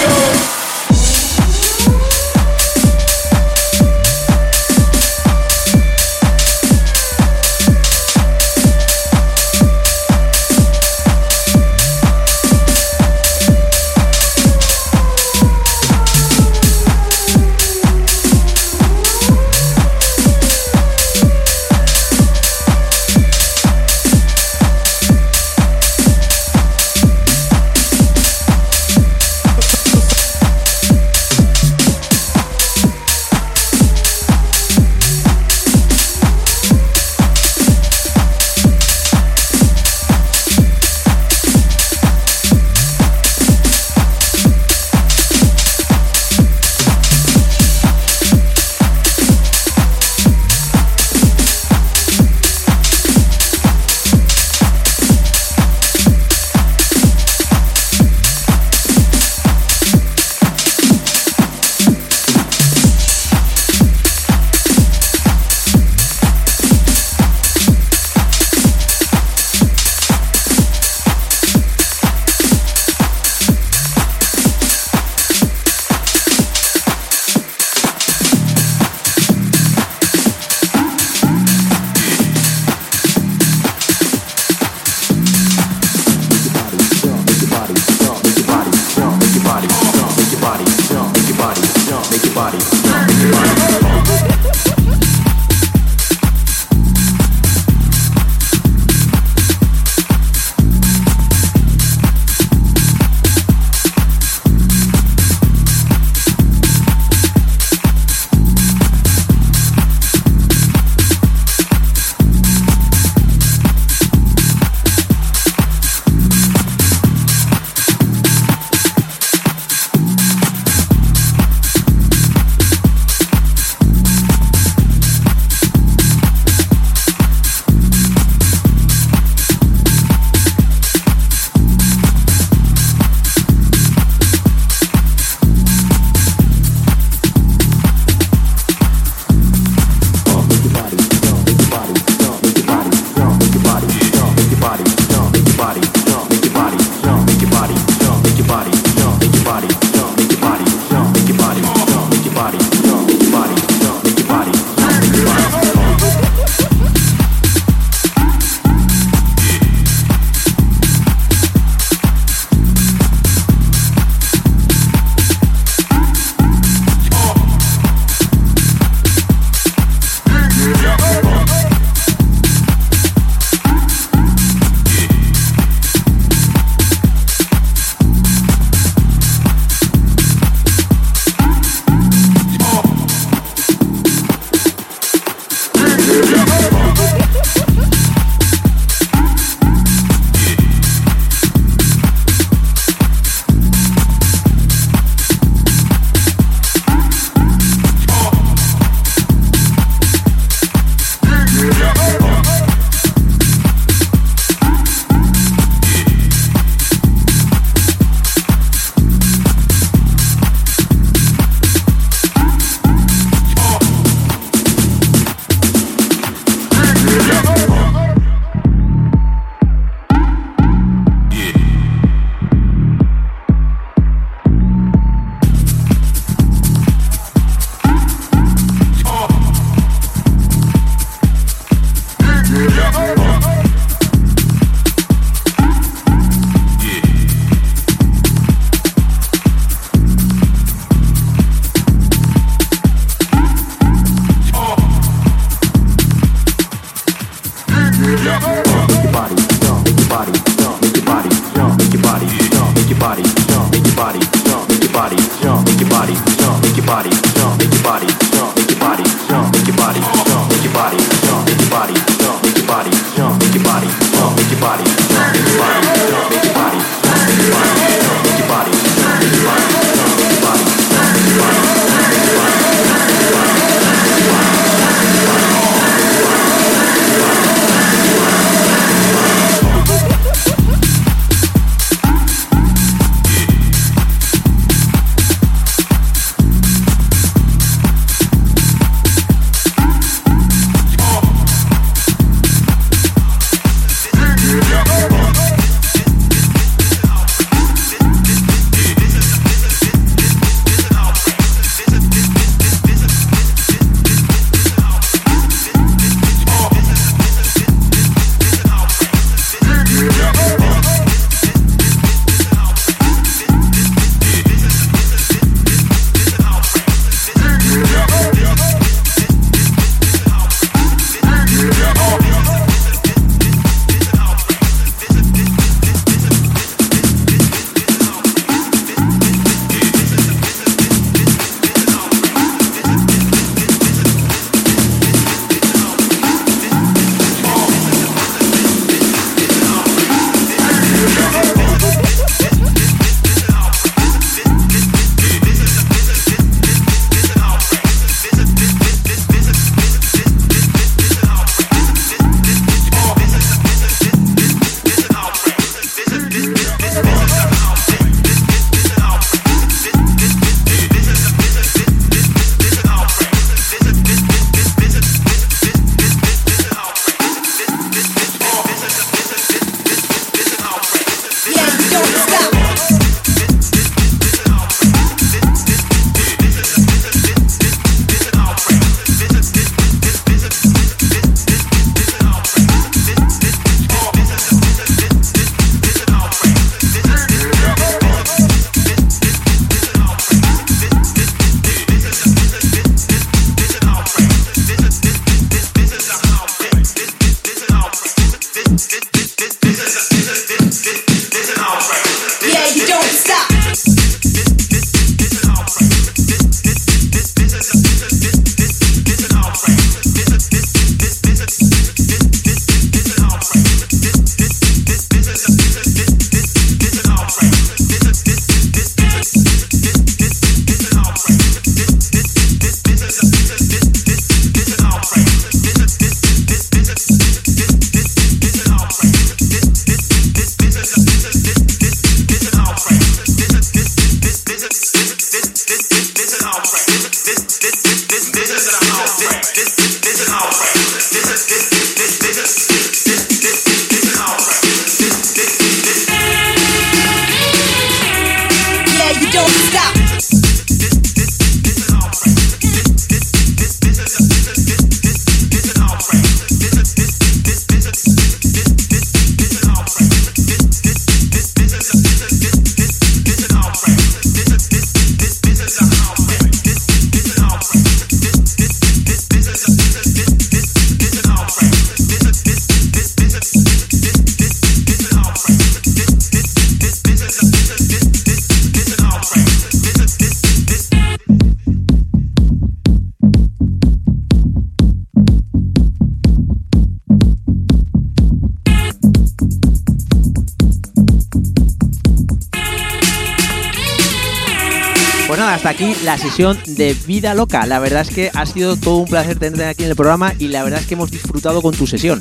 Aquí la sesión de Vida Loca. La verdad es que ha sido todo un placer tenerte aquí en el programa y la verdad es que hemos disfrutado con tu sesión.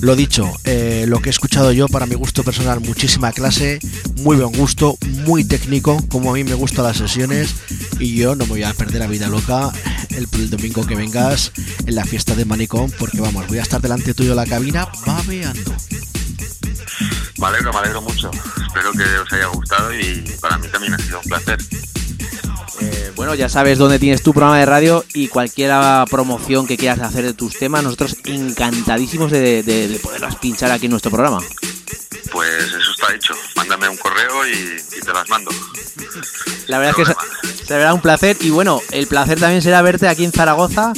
Lo dicho, eh, lo que he escuchado yo, para mi gusto personal, muchísima clase, muy buen gusto, muy técnico, como a mí me gustan las sesiones, y yo no me voy a perder la vida loca el, el domingo que vengas en la fiesta de Manicón, porque vamos, voy a estar delante tuyo en la cabina babeando. Me alegro, me alegro mucho. Espero que os haya gustado y para mí también ha sido un placer. Eh, bueno, ya sabes dónde tienes tu programa de radio y cualquier promoción que quieras hacer de tus temas, nosotros encantadísimos de, de- de poderlas pinchar aquí en nuestro programa. Pues eso está hecho. Mándame un correo y, y te las mando. La verdad es que se- será un placer y bueno, el placer también será verte aquí en Zaragoza,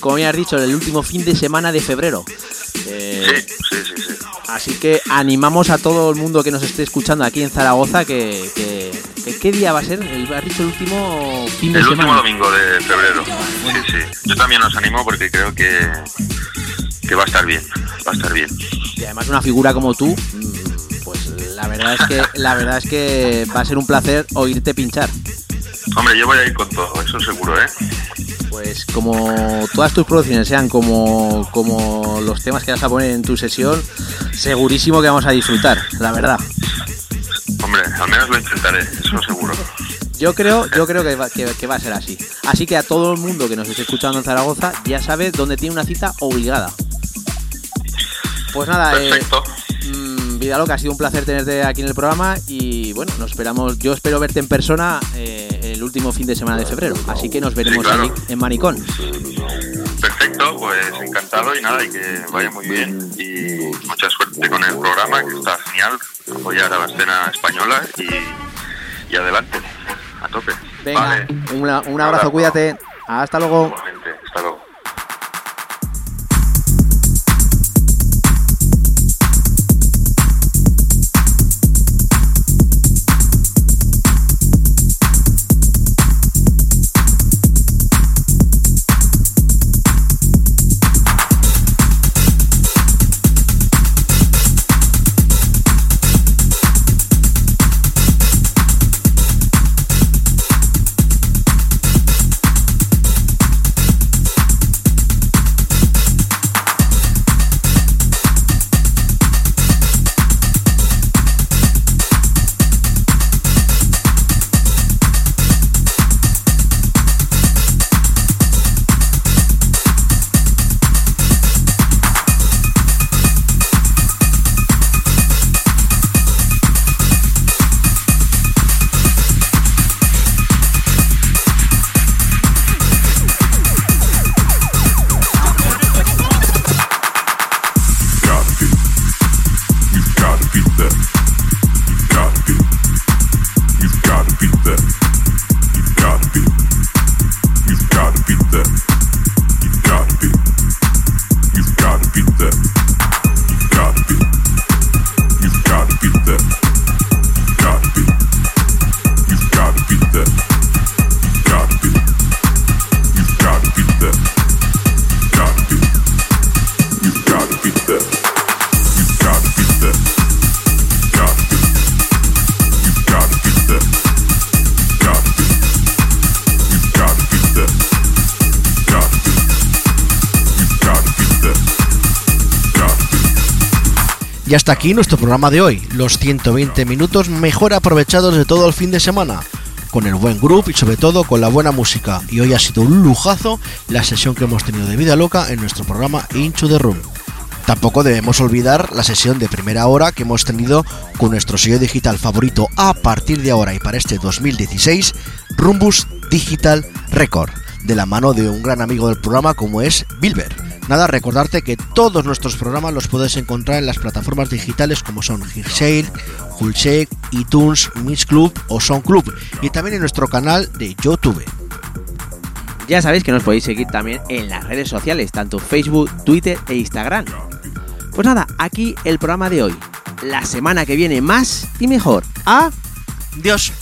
como bien has dicho, el último fin de semana de febrero. Eh, Sí, sí, sí. Así que animamos a todo el mundo que nos esté escuchando aquí en Zaragoza que, que- que- ¿qué día va a ser? El, has dicho el último fin de El último domingo de febrero. Sí, sí. Yo también os animo porque creo que, que va a estar bien. Va a estar bien. Y además una figura como tú, mm, pues la verdad es que la verdad es que va a ser un placer oírte pinchar. Hombre, yo voy a ir con todo, eso seguro, ¿eh? Pues como todas tus producciones sean como, como los temas que vas a poner en tu sesión, segurísimo que vamos a disfrutar, la verdad. Hombre, al menos lo intentaré, eso seguro. Yo creo, yo creo que va, que, que va a ser así. Así que a todo el mundo que nos esté escuchando en Zaragoza ya sabe dónde tiene una cita obligada. Pues nada, eh, mm, Vida Loca, ha sido un placer tenerte aquí en el programa y bueno, nos esperamos, yo espero verte en persona eh, último fin de semana de febrero, así que nos veremos claro. allí en Manicón. Perfecto, pues encantado y nada, y que vaya muy bien y mucha suerte con el programa, que está genial, apoyar a la escena española y, y adelante, a tope. Venga, Vale, una- un abrazo, cuídate. Hasta luego. igualmente, hasta luego. Y hasta aquí nuestro programa de hoy, los 120 minutos mejor aprovechados de todo el fin de semana, con el buen grupo y sobre todo con la buena música. Y hoy ha sido un lujazo la sesión que hemos tenido de Vida Loca en nuestro programa Into the Room. Tampoco debemos olvidar la sesión de primera hora que hemos tenido con nuestro sello digital favorito a partir de ahora y para este 2016, Rumbus Digital Record, de la mano de un gran amigo del programa como es Bilber. Nada, recordarte que todos nuestros programas los puedes encontrar en las plataformas digitales como son Hitsale, Hulshake, iTunes, Mix Club o Club y también en nuestro canal de YouTube. Ya sabéis que nos podéis seguir también en las redes sociales, tanto Facebook, Twitter e Instagram. Pues nada, aquí el programa de hoy. La semana que viene más y mejor. ¡Adiós!